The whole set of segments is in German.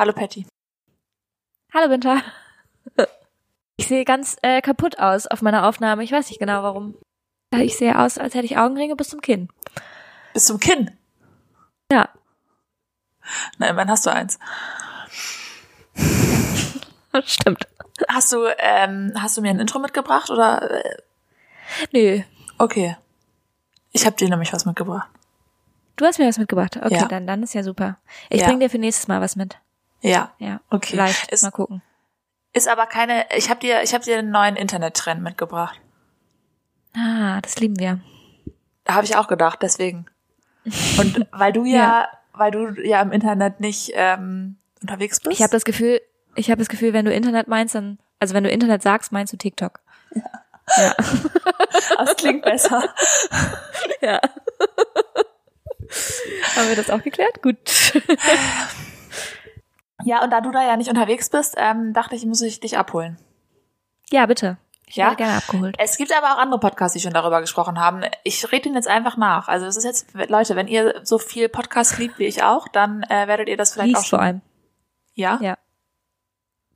Hallo Patty. Hallo Winter. Ich sehe ganz äh, kaputt aus auf meiner Aufnahme. Ich weiß nicht genau warum. Ich sehe aus, als hätte ich Augenringe bis zum Kinn. Bis zum Kinn? Ja. Nein, wann hast du eins? Stimmt. Hast du, ähm, hast du mir ein Intro mitgebracht oder? Äh, Nö. Okay. Ich habe dir nämlich was mitgebracht. Du hast mir was mitgebracht. Okay, Ja. dann, dann ist ja super. Ich Ja. bring dir für nächstes Mal was mit. Ja. Ja. Okay. Vielleicht. Ist- Mal gucken. Ist aber keine. Ich habe dir, ich habe dir einen neuen Internettrend mitgebracht. Ah, das lieben wir. Da habe ich auch gedacht, deswegen. Und weil du ja, Ja. weil du ja im Internet nicht ähm, unterwegs bist. Ich habe das Gefühl, ich habe das Gefühl, wenn du Internet meinst, dann, also wenn du Internet sagst, meinst du TikTok. Ja. das klingt besser. Ja. Haben wir das auch geklärt? Gut. Ja, und da du da ja nicht unterwegs bist, ähm, dachte ich, muss ich dich abholen. Ja, bitte. Ich Ja? werde gerne abgeholt. Es gibt aber auch andere Podcasts, die schon darüber gesprochen haben. Ich rede Ihnen jetzt einfach nach. Also es ist jetzt, Leute, wenn ihr so viel Podcast liebt wie ich auch, dann äh, werdet ihr das vielleicht auch Liest schon. vor allem. Ja? Ja.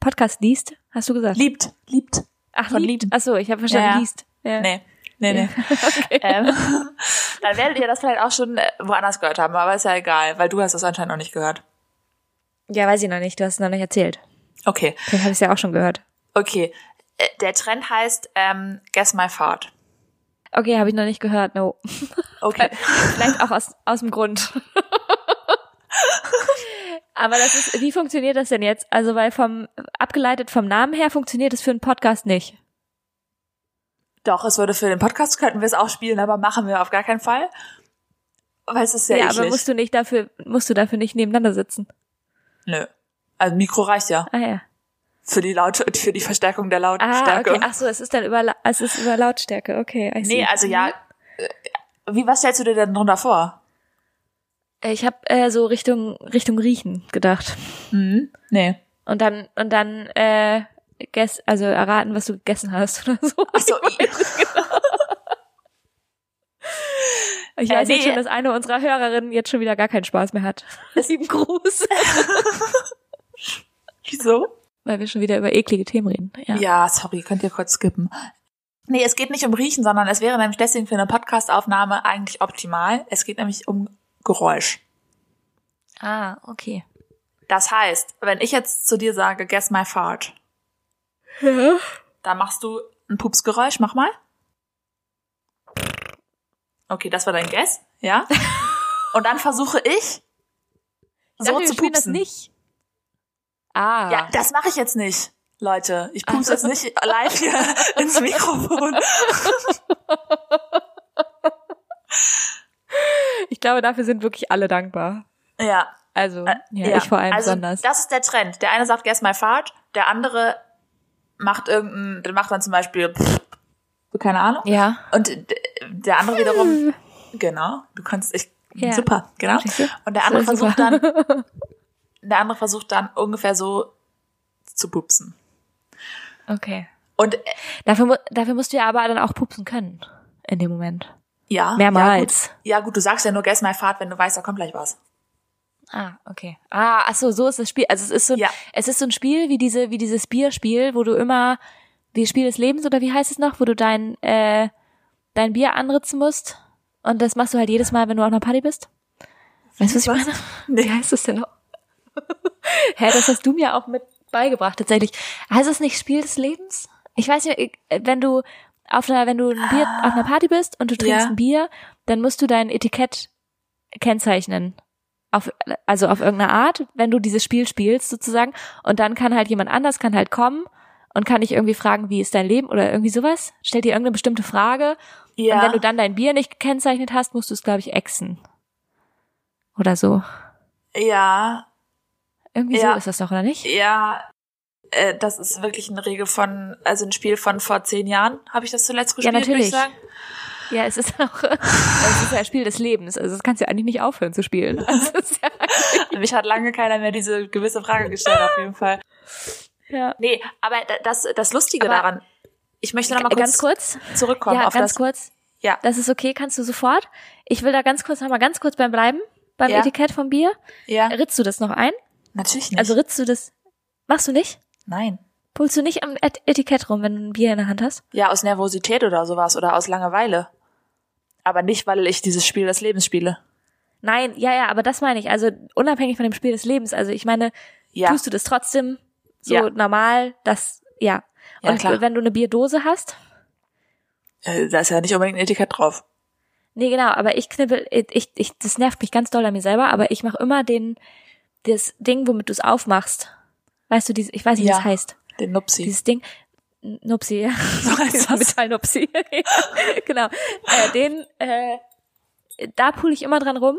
Podcast liest, hast du gesagt? Liebt, liebt. Ach, von liebt. Ach so, ich habe verstanden, Ja, liest. Ja. Nee, nee, nee. ähm, dann werdet ihr das vielleicht auch schon äh, woanders gehört haben, aber ist ja egal, weil du hast das anscheinend noch nicht gehört. Ja, weiß ich noch nicht. Du hast es noch nicht erzählt. Okay, Vielleicht habe ich es ja auch schon gehört. okay. Äh, Der Trend heißt ähm, Guess My Fart. Okay, habe ich noch nicht gehört. No. Okay. Vielleicht auch aus, aus dem Grund. Aber das ist, wie funktioniert das denn jetzt? Also, weil vom, abgeleitet vom Namen her funktioniert es für einen Podcast nicht. Doch, es würde für den Podcast könnten wir es auch spielen, aber machen wir auf gar keinen Fall. Weil es ist sehr Ja, eklig. aber musst du nicht dafür, musst du dafür nicht nebeneinander sitzen. Nö. Also Mikro reicht ja. Ah, ja. Für die Laut für die Verstärkung der Ah, Lautstärke. okay. Ach so, es ist dann über, La- es ist über Lautstärke. Okay, I see. nee, also ja. äh, Wie, was stellst du dir denn drunter vor? Ich habe äh, so Richtung, Richtung Riechen gedacht. Hm? Nee. Und dann, und dann, äh, guess, also erraten, was du gegessen hast oder so. Ach so, Ich Äh, weiß jetzt nee. schon, dass eine unserer Hörerinnen jetzt schon wieder gar keinen Spaß mehr hat. Lieben Gruß. wieso? Weil wir schon wieder über eklige Themen reden. Ja. Ja, sorry, könnt ihr kurz skippen. Nee, es geht nicht um Riechen, sondern es wäre nämlich deswegen für eine Podcastaufnahme eigentlich optimal. Es geht nämlich um Geräusch. Ah, okay. Das heißt, wenn ich jetzt zu dir sage, guess my fart, Ja. dann machst du ein Pupsgeräusch, mach mal. Okay, das war dein Guess, ja? Und dann versuche ich, so Dachte, zu spielen das pupsen. nicht. Ah. Ja, das mache ich jetzt nicht, Leute. Ich pupse jetzt nicht live hier ins Mikrofon. ich glaube, dafür sind wirklich alle dankbar. Ja, Also, Äh, ja, ich vor allem also, besonders. Das ist der Trend. Der eine sagt, guess my fart, der andere macht irgendein, macht dann zum Beispiel, pff, keine Ahnung. ja. Und der andere wiederum, genau, du kannst, ich, Ja. super, genau. Und der andere So versucht dann, der andere versucht dann ungefähr so zu pupsen. Okay. Und äh, Dafür, dafür musst du ja aber dann auch pupsen können. In dem Moment. ja, Mehrmals. Ja gut, ja gut, du sagst ja nur guess my fart, wenn du weißt, da kommt gleich was. Ah, okay. Ah, ach so, so ist das Spiel. Also es ist so, ein- Ja. es ist so ein Spiel wie diese, wie dieses Bierspiel, wo du immer, wie Spiel des Lebens oder wie heißt es noch, wo du dein, äh, dein Bier anritzen musst. Und das machst du halt jedes Mal, wenn du auf einer Party bist. Weißt du, was ich meine? Nee. Wie heißt das denn noch? Hä, das hast du mir auch mit beigebracht, tatsächlich. Heißt es nicht Spiel des Lebens? Ich weiß nicht, ich- wenn du auf einer, wenn du ein Bier, auf einer Party bist und du trinkst Ja. ein Bier, dann musst du dein Etikett kennzeichnen. Auf, also auf irgendeine Art, wenn du dieses Spiel spielst, sozusagen. Und dann kann halt jemand anders, kann halt kommen und kann dich irgendwie fragen, wie ist dein Leben oder irgendwie sowas. Stellt dir irgendeine bestimmte Frage. Ja. Und wenn du dann dein Bier nicht gekennzeichnet hast, musst du es, glaube ich, exen. Oder so. ja, Irgendwie Ja. so ist das doch, oder nicht? ja, äh, das ist wirklich eine Regel von, also ein Spiel von vor zehn Jahren, habe ich das zuletzt Ja, gespielt, würde ich natürlich. sagen. Ja, es ist auch, es ist ein Spiel des Lebens. Also das kannst du ja eigentlich nicht aufhören zu spielen. Ja, Mich hat lange keiner mehr diese gewisse Frage gestellt, auf jeden Fall. Ja. Nee, aber da- das, das Lustige Aber- daran, ich möchte noch mal kurz, ganz kurz. zurückkommen ja, auf ganz das. kurz. Ja. Das ist okay, kannst du sofort. Ich will da ganz kurz noch mal ganz kurz beim bleiben, beim Ja. Etikett vom Bier. Ja. Ritzt du das noch ein? Natürlich nicht. Also ritzt du das, machst du nicht? Nein. Pulst du nicht am Et Etikett rum, wenn du ein Bier in der Hand hast? Ja, aus Nervosität oder sowas oder aus Langeweile. Aber nicht, weil ich dieses Spiel des Lebens spiele. Nein, ja, ja, aber das meine ich. Also unabhängig von dem Spiel des Lebens. Also ich meine, Ja. tust du das trotzdem so Ja. normal, das, ja. Ja, Und klar. wenn du eine Bierdose hast, Äh, Da ist ja nicht unbedingt ein Etikett drauf. nee, genau, aber ich knibbel, ich, ich, das nervt mich ganz doll an mir selber, aber ich mache immer den, das Ding, womit du es aufmachst. Weißt du, dieses, ich weiß nicht, wie Ja. das heißt. Den Nupsi. Dieses Ding, Nupsi, ja. So heißt das. Metallnupsi. genau. Äh, den, äh, da pull ich immer dran rum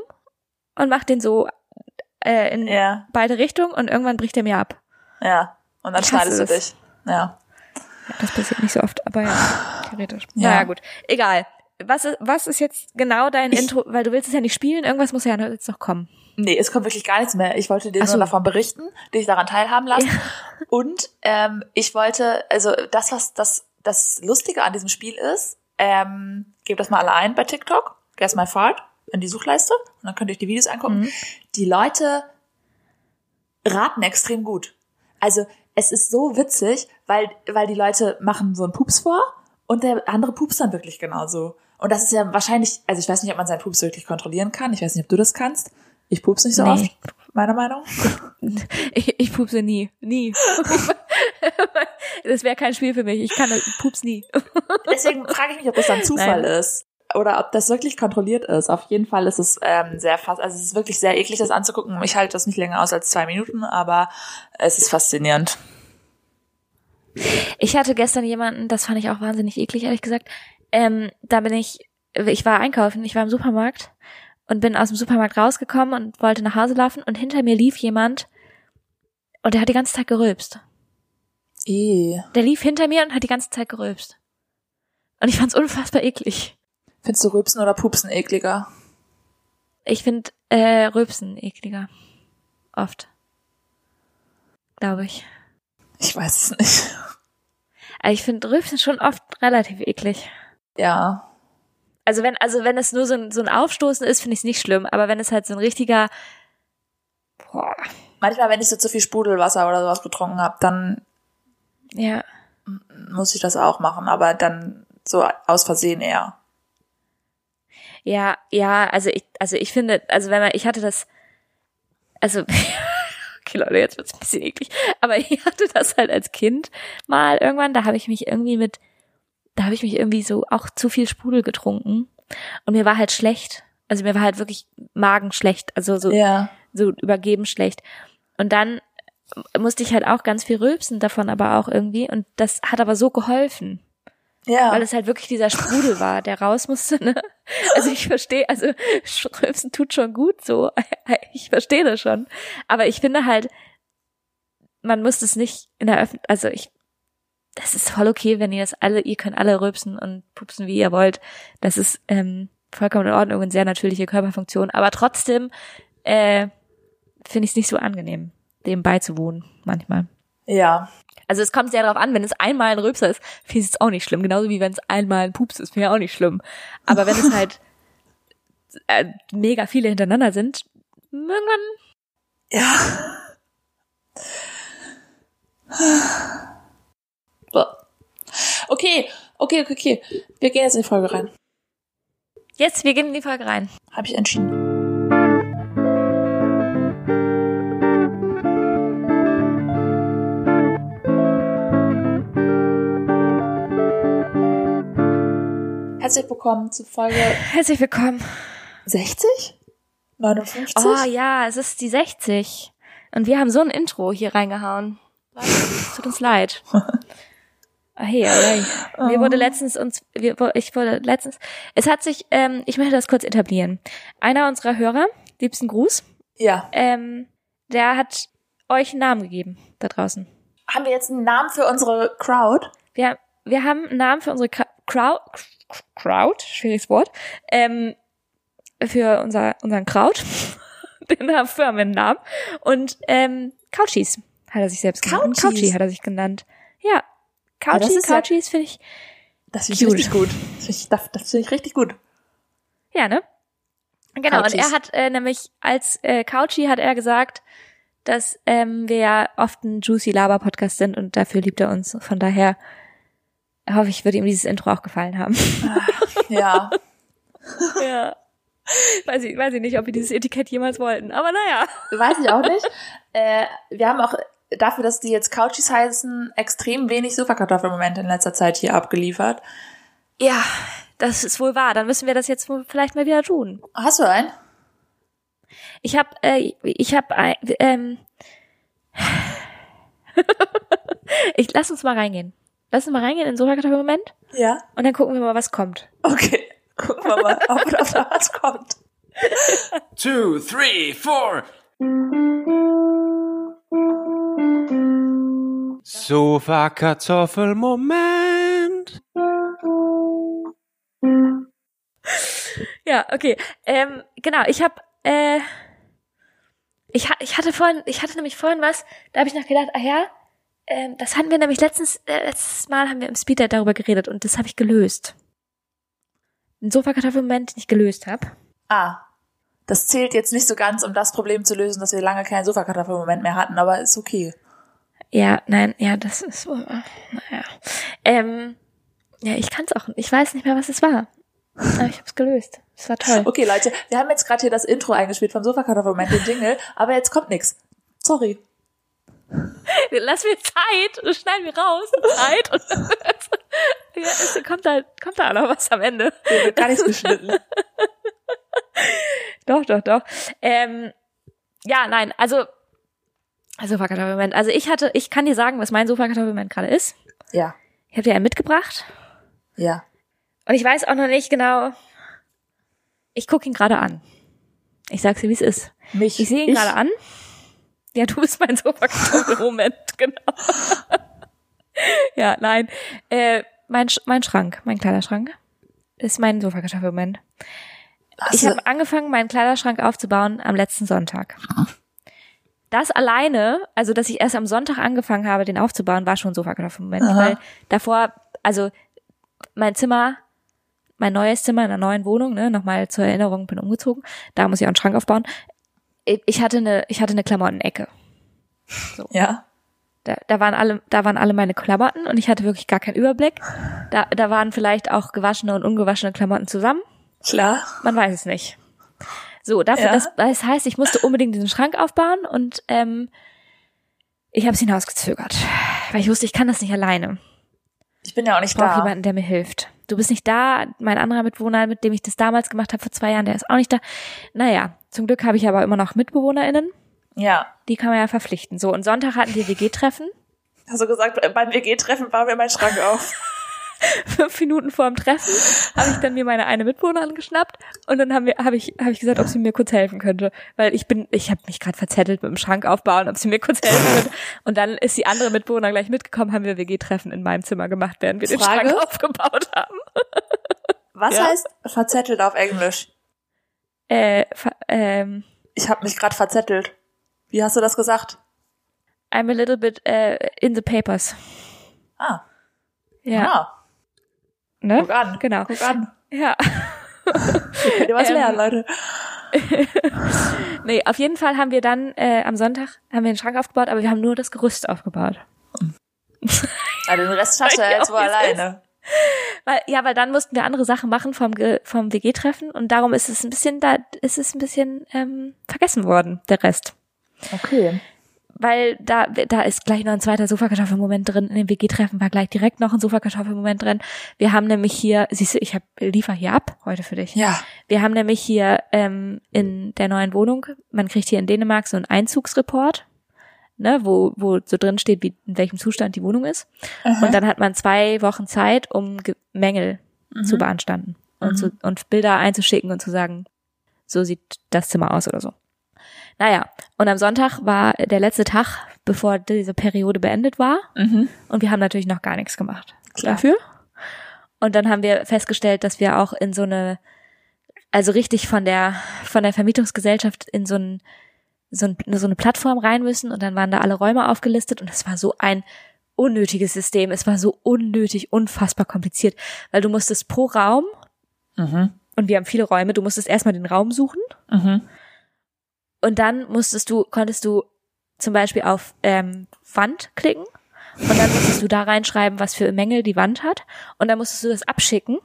und mach den so äh, in Ja, beide Richtungen und irgendwann bricht er mir ab. Ja. Und dann schneidest du dich. Ja. Ja, das passiert nicht so oft, aber ja, theoretisch. Ja. Naja, gut. Egal. Was ist, was ist jetzt genau dein Ich- Intro? Weil du willst es ja nicht spielen, irgendwas muss ja jetzt noch kommen. Nee, es kommt wirklich gar nichts mehr. Ich wollte dir so. nur davon berichten, dich daran teilhaben lassen. Und ähm, ich wollte, also das, was das, das Lustige an diesem Spiel ist, ähm, gebt das mal alle ein bei TikTok, Guess My Fart, in die Suchleiste und dann könnt ihr euch die Videos angucken. Mhm. Die Leute raten extrem gut. Also es ist so witzig, weil, weil die Leute machen so einen Pups vor und der andere pups dann wirklich genauso. Und das ist ja wahrscheinlich, also ich weiß nicht, ob man seinen Pups wirklich kontrollieren kann. Ich weiß nicht, ob du das kannst. Ich pups nicht so Nee. oft, meiner Meinung. Ich, ich pupse nie. Nie. das wäre kein Spiel für mich. Ich kann Pups nie. Deswegen frage ich mich, ob das dann Zufall Nein. ist. Oder ob das wirklich kontrolliert ist. Auf jeden Fall ist es ähm, sehr fast, also es ist wirklich sehr eklig, das anzugucken. Ich halte das nicht länger aus als zwei Minuten, aber es ist faszinierend. Ich hatte gestern jemanden, das fand ich auch wahnsinnig eklig, ehrlich gesagt. Ähm, da bin ich, ich war einkaufen, ich war im Supermarkt und bin aus dem Supermarkt rausgekommen und wollte nach Hause laufen und hinter mir lief jemand und der hat die ganze Zeit gerülpst. Eh. Der lief hinter mir und hat die ganze Zeit gerülpst. Und ich fand's unfassbar eklig. Findest du Rübsen oder Pupsen ekliger? Ich find äh, Rülpsen ekliger. Oft. Glaube ich. Ich weiß es nicht. Also ich finde Rülpsen schon oft relativ eklig. Ja. Also wenn, also wenn es nur so ein, so ein Aufstoßen ist, finde ich es nicht schlimm. Aber wenn es halt so ein richtiger, boah, Manchmal, wenn ich so zu viel Sprudelwasser oder sowas getrunken habe, dann ja, muss ich das auch machen, aber dann so aus Versehen eher. Ja, ja, also ich, also ich finde, also wenn man, ich hatte das, also, okay Leute, jetzt wird's ein bisschen eklig, aber ich hatte das halt als Kind mal irgendwann, da habe ich mich irgendwie mit, da habe ich mich irgendwie so auch zu viel Sprudel getrunken und mir war halt schlecht. Also mir war halt wirklich magenschlecht, also so Ja. so übergeben schlecht. Und dann musste ich halt auch ganz viel rülpsen davon aber auch irgendwie und das hat aber so geholfen, Ja. weil es halt wirklich dieser Sprudel war, der raus musste, ne? Also ich verstehe, also rülpsen tut schon gut so. Ich verstehe das schon, aber ich finde halt man muss es nicht in der Öffentlichkeit, also ich das ist voll okay, wenn ihr das alle, ihr könnt alle rülpsen und pupsen, wie ihr wollt. Das ist ähm, vollkommen in Ordnung und sehr natürliche Körperfunktion. Aber trotzdem äh, finde ich es nicht so angenehm, dem beizuwohnen manchmal. Ja. Also es kommt sehr darauf an, wenn es einmal ein Rülpser ist, finde ich es auch nicht schlimm. Genauso wie wenn es einmal ein Pups ist, finde ich auch nicht schlimm. Aber wenn es halt äh, mega viele hintereinander sind, irgendwann Ja. Okay, okay, okay, okay. Wir gehen jetzt in die Folge rein. Jetzt, wir gehen in die Folge rein. Habe ich entschieden. Willkommen zu Folge Herzlich willkommen. 60? 59? Oh ja, es ist die 60. Und wir haben so ein Intro hier reingehauen. Es tut uns leid. Hey, hey, hey. Mir wurde letztens uns, wir, ich wurde letztens, es hat sich, ähm, ich möchte das kurz etablieren. Einer unserer Hörer, liebsten Gruß, Ja. ähm, der hat euch einen Namen gegeben da draußen. Haben wir jetzt einen Namen für unsere Crowd? Wir, wir haben einen Namen für unsere Crowd, Crowd, schwieriges Wort, ähm, für unser, unseren Kraut. Den haben wir haben wir einen Namen. Und ähm, Couchies hat er sich selbst genannt. Couchies? Couchie hat er sich genannt. Ja. Das Couchie, ist ja- Couchies finde ich, Das finde ich richtig gut. Das finde ich, das, das finde ich richtig gut. ja, ne? Genau, Couchies. und er hat äh, nämlich als äh, Couchie hat er gesagt, dass ähm, wir ja oft ein Juicy Laber Podcast sind und dafür liebt er uns. Von daher hoffe ich, wird ihm dieses Intro auch gefallen haben. Ja. ja. Weiß ich, weiß ich nicht, ob wir dieses Etikett jemals wollten, aber naja. Weiß ich auch nicht. Äh, wir haben auch dafür, dass die jetzt Couchies heißen, extrem wenig Sofakartoffelmomente in letzter Zeit hier abgeliefert. Ja, das ist wohl wahr. Dann müssen wir das jetzt vielleicht mal wieder tun. Hast du einen? Ich habe, äh, ich habe, äh, ähm, ich lass uns mal reingehen. Lass uns mal reingehen in den Sofakartoffelmoment Ja. und dann gucken wir mal, was kommt. Okay. Gucken wir mal, ob da was kommt. two, three, four. Sofa Kartoffelmoment. Ja, okay. Ähm, genau, ich habe, äh, ich, ich hatte vorhin, ich hatte nämlich vorhin was, da habe ich noch gedacht, ah ja, ähm, das hatten wir nämlich letztens, äh, letztes Mal haben wir im Speeddate darüber geredet und das habe ich gelöst. Ein Sofakartoffelmoment, den ich gelöst habe. Ah. Das zählt jetzt nicht so ganz, um das Problem zu lösen, dass wir lange keinen Sofakartoffelmoment mehr hatten, aber ist okay. Ja, nein, ja, das ist so, äh, naja. Ähm, ja, ich kann's auch, ich weiß nicht mehr, was es war. Aber ich hab's gelöst. Es war toll. Okay, Leute, wir haben jetzt gerade hier das Intro eingespielt vom Sofakartoffelmoment, den Jingle, aber jetzt kommt nix. Sorry. Lass mir Zeit, schneiden wir raus, Zeit und ja, es kommt da, kommt da noch was am Ende. Wird gar nichts geschnitten. Doch, doch, doch. Ähm, ja, nein, also Sofakartoffelmoment. Also ich hatte, ich kann dir sagen, was mein Sofakartoffelmoment gerade ist. Ja. Ich habe dir einen mitgebracht Ja. und ich weiß auch noch nicht genau. Ich gucke ihn gerade an. Ich sag's dir, wie es ist. Mich. Ich sehe ihn gerade an. Ja, du bist mein Sofakartoffelmoment, genau. ja, nein. Äh, mein, Sch- mein Schrank, mein Kleiderschrank, ist mein Sofakartoffelmoment. Hast Ich habe angefangen, meinen Kleiderschrank aufzubauen am letzten Sonntag. Das alleine, also dass ich erst am Sonntag angefangen habe, den aufzubauen, war schon ein Sofakartoffelmoment. Aha. Weil davor, also mein Zimmer, mein neues Zimmer in einer neuen Wohnung, ne, nochmal zur Erinnerung, bin umgezogen. Da muss ich auch einen Schrank aufbauen. Ich ich hatte eine, ich hatte eine Klamottenecke. ja. Da, da waren alle, da waren alle meine Klamotten und ich hatte wirklich gar keinen Überblick. Da, da waren vielleicht auch gewaschene und ungewaschene Klamotten zusammen. Klar. Man weiß es nicht. So, dafür, Ja. das, das heißt, ich musste unbedingt diesen Schrank aufbauen und ähm, ich habe es hinausgezögert, weil ich wusste, ich kann das nicht alleine. Ich bin ja auch nicht Ich brauche da. jemanden, der mir hilft. Du bist nicht da, mein anderer Mitbewohner, mit dem ich das damals gemacht habe vor zwei Jahren, der ist auch nicht da. Naja, zum Glück habe ich aber immer noch MitbewohnerInnen, Ja. die kann man ja verpflichten. So, und Sonntag hatten wir WG-Treffen. Hast du gesagt, beim WG-Treffen bauen wir meinen Schrank auf. fünf Minuten vor dem Treffen habe ich dann mir meine eine Mitbewohnerin geschnappt und dann haben wir habe ich habe ich gesagt, ob sie mir kurz helfen könnte, weil ich bin ich habe mich gerade verzettelt mit dem Schrank aufbauen, ob sie mir kurz helfen könnte und dann ist die andere Mitbewohnerin gleich mitgekommen, haben wir WG Treffen in meinem Zimmer gemacht, während wir den Frage? Schrank aufgebaut haben. Was Ja. heißt verzettelt auf Englisch? Äh, ähm, Ich habe mich gerade verzettelt. Wie hast du das gesagt? I'm a little bit äh, in the papers. Ah. Ja, Ah. ne? Guck an. Genau. Guck an. Ja. Könnt ihr was Ähm, lernen, Leute. Nee, auf jeden Fall haben wir dann äh, am Sonntag haben wir den Schrank aufgebaut, aber wir haben nur das Gerüst aufgebaut. Ja, den Rest hast du ja jetzt wohl alleine. Weil, ja, weil dann mussten wir andere Sachen machen vom, vom WG-Treffen und darum ist es ein bisschen, da ist es ein bisschen ähm, vergessen worden, der Rest. Okay. Weil da, da ist gleich noch ein zweiter Sofakartoffelmoment drin. In dem WG-Treffen war gleich direkt noch ein Sofakartoffelmoment drin. Wir haben nämlich hier, siehst du, ich hab, liefer hier ab heute für dich. Ja. Wir haben nämlich hier ähm, in der neuen Wohnung, man kriegt hier in Dänemark so einen Einzugsreport, ne, wo, wo so drin steht, wie, in welchem Zustand die Wohnung ist. Und dann hat man zwei Wochen Zeit, um Ge Mängel zu beanstanden und, zu, und Bilder einzuschicken und zu sagen, so sieht das Zimmer aus oder so. Naja, und am Sonntag war der letzte Tag, bevor diese Periode beendet war. Mhm. Und wir haben natürlich noch gar nichts gemacht Klar. dafür. Und dann haben wir festgestellt, dass wir auch in so eine, also richtig von der, von der Vermietungsgesellschaft in so, ein, so, ein, so eine Plattform rein müssen. Und dann waren da alle Räume aufgelistet und es war so ein unnötiges System. Es war so unnötig, unfassbar kompliziert, weil du musstest pro Raum, Mhm. und wir haben viele Räume, du musstest erstmal den Raum suchen Mhm. und dann musstest du, konntest du zum Beispiel auf ähm, Wand klicken und dann musstest du da reinschreiben, was für Mängel die Wand hat und dann musstest du das abschicken,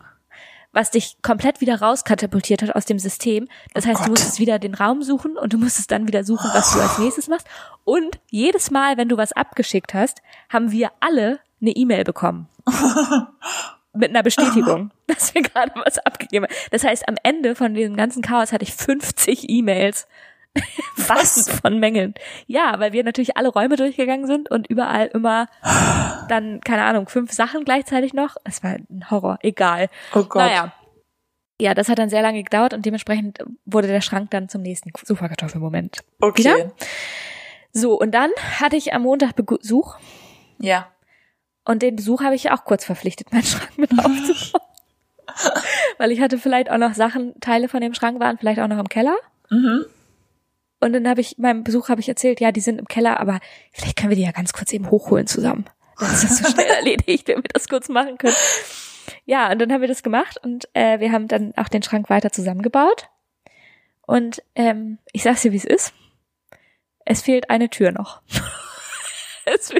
was dich komplett wieder rauskatapultiert hat aus dem System. Das heißt, Gott. du musstest wieder den Raum suchen und du musstest dann wieder suchen, was du als nächstes machst. Und jedes Mal, wenn du was abgeschickt hast, haben wir alle eine E-Mail bekommen. Mit einer Bestätigung, dass wir gerade was abgegeben haben. Das heißt, am Ende von diesem ganzen Chaos hatte ich 50 E-Mails Was? von Mängeln. Ja, weil wir natürlich alle Räume durchgegangen sind und überall immer dann, keine Ahnung, fünf Sachen gleichzeitig noch. Es war ein Horror, egal. Oh Gott. Naja. Ja, das hat dann sehr lange gedauert und dementsprechend wurde der Schrank dann zum nächsten Sofakartoffelmoment. Okay. Wieder? So, und dann hatte ich am Montag Besuch Ja. und den Besuch habe ich auch kurz verpflichtet, meinen Schrank mit aufzubauen. Weil ich hatte vielleicht auch noch Sachen, Teile von dem Schrank waren vielleicht auch noch im Keller. Mhm. Und dann habe ich meinem Besuch habe ich erzählt, ja, die sind im Keller, aber vielleicht können wir die ja ganz kurz eben hochholen zusammen. Dann ist das so schnell erledigt, wenn wir das kurz machen können. Ja, und dann haben wir das gemacht und äh, wir haben dann auch den Schrank weiter zusammengebaut. Und ähm, ich sag's dir, wie es ist. Es fehlt eine Tür noch. es,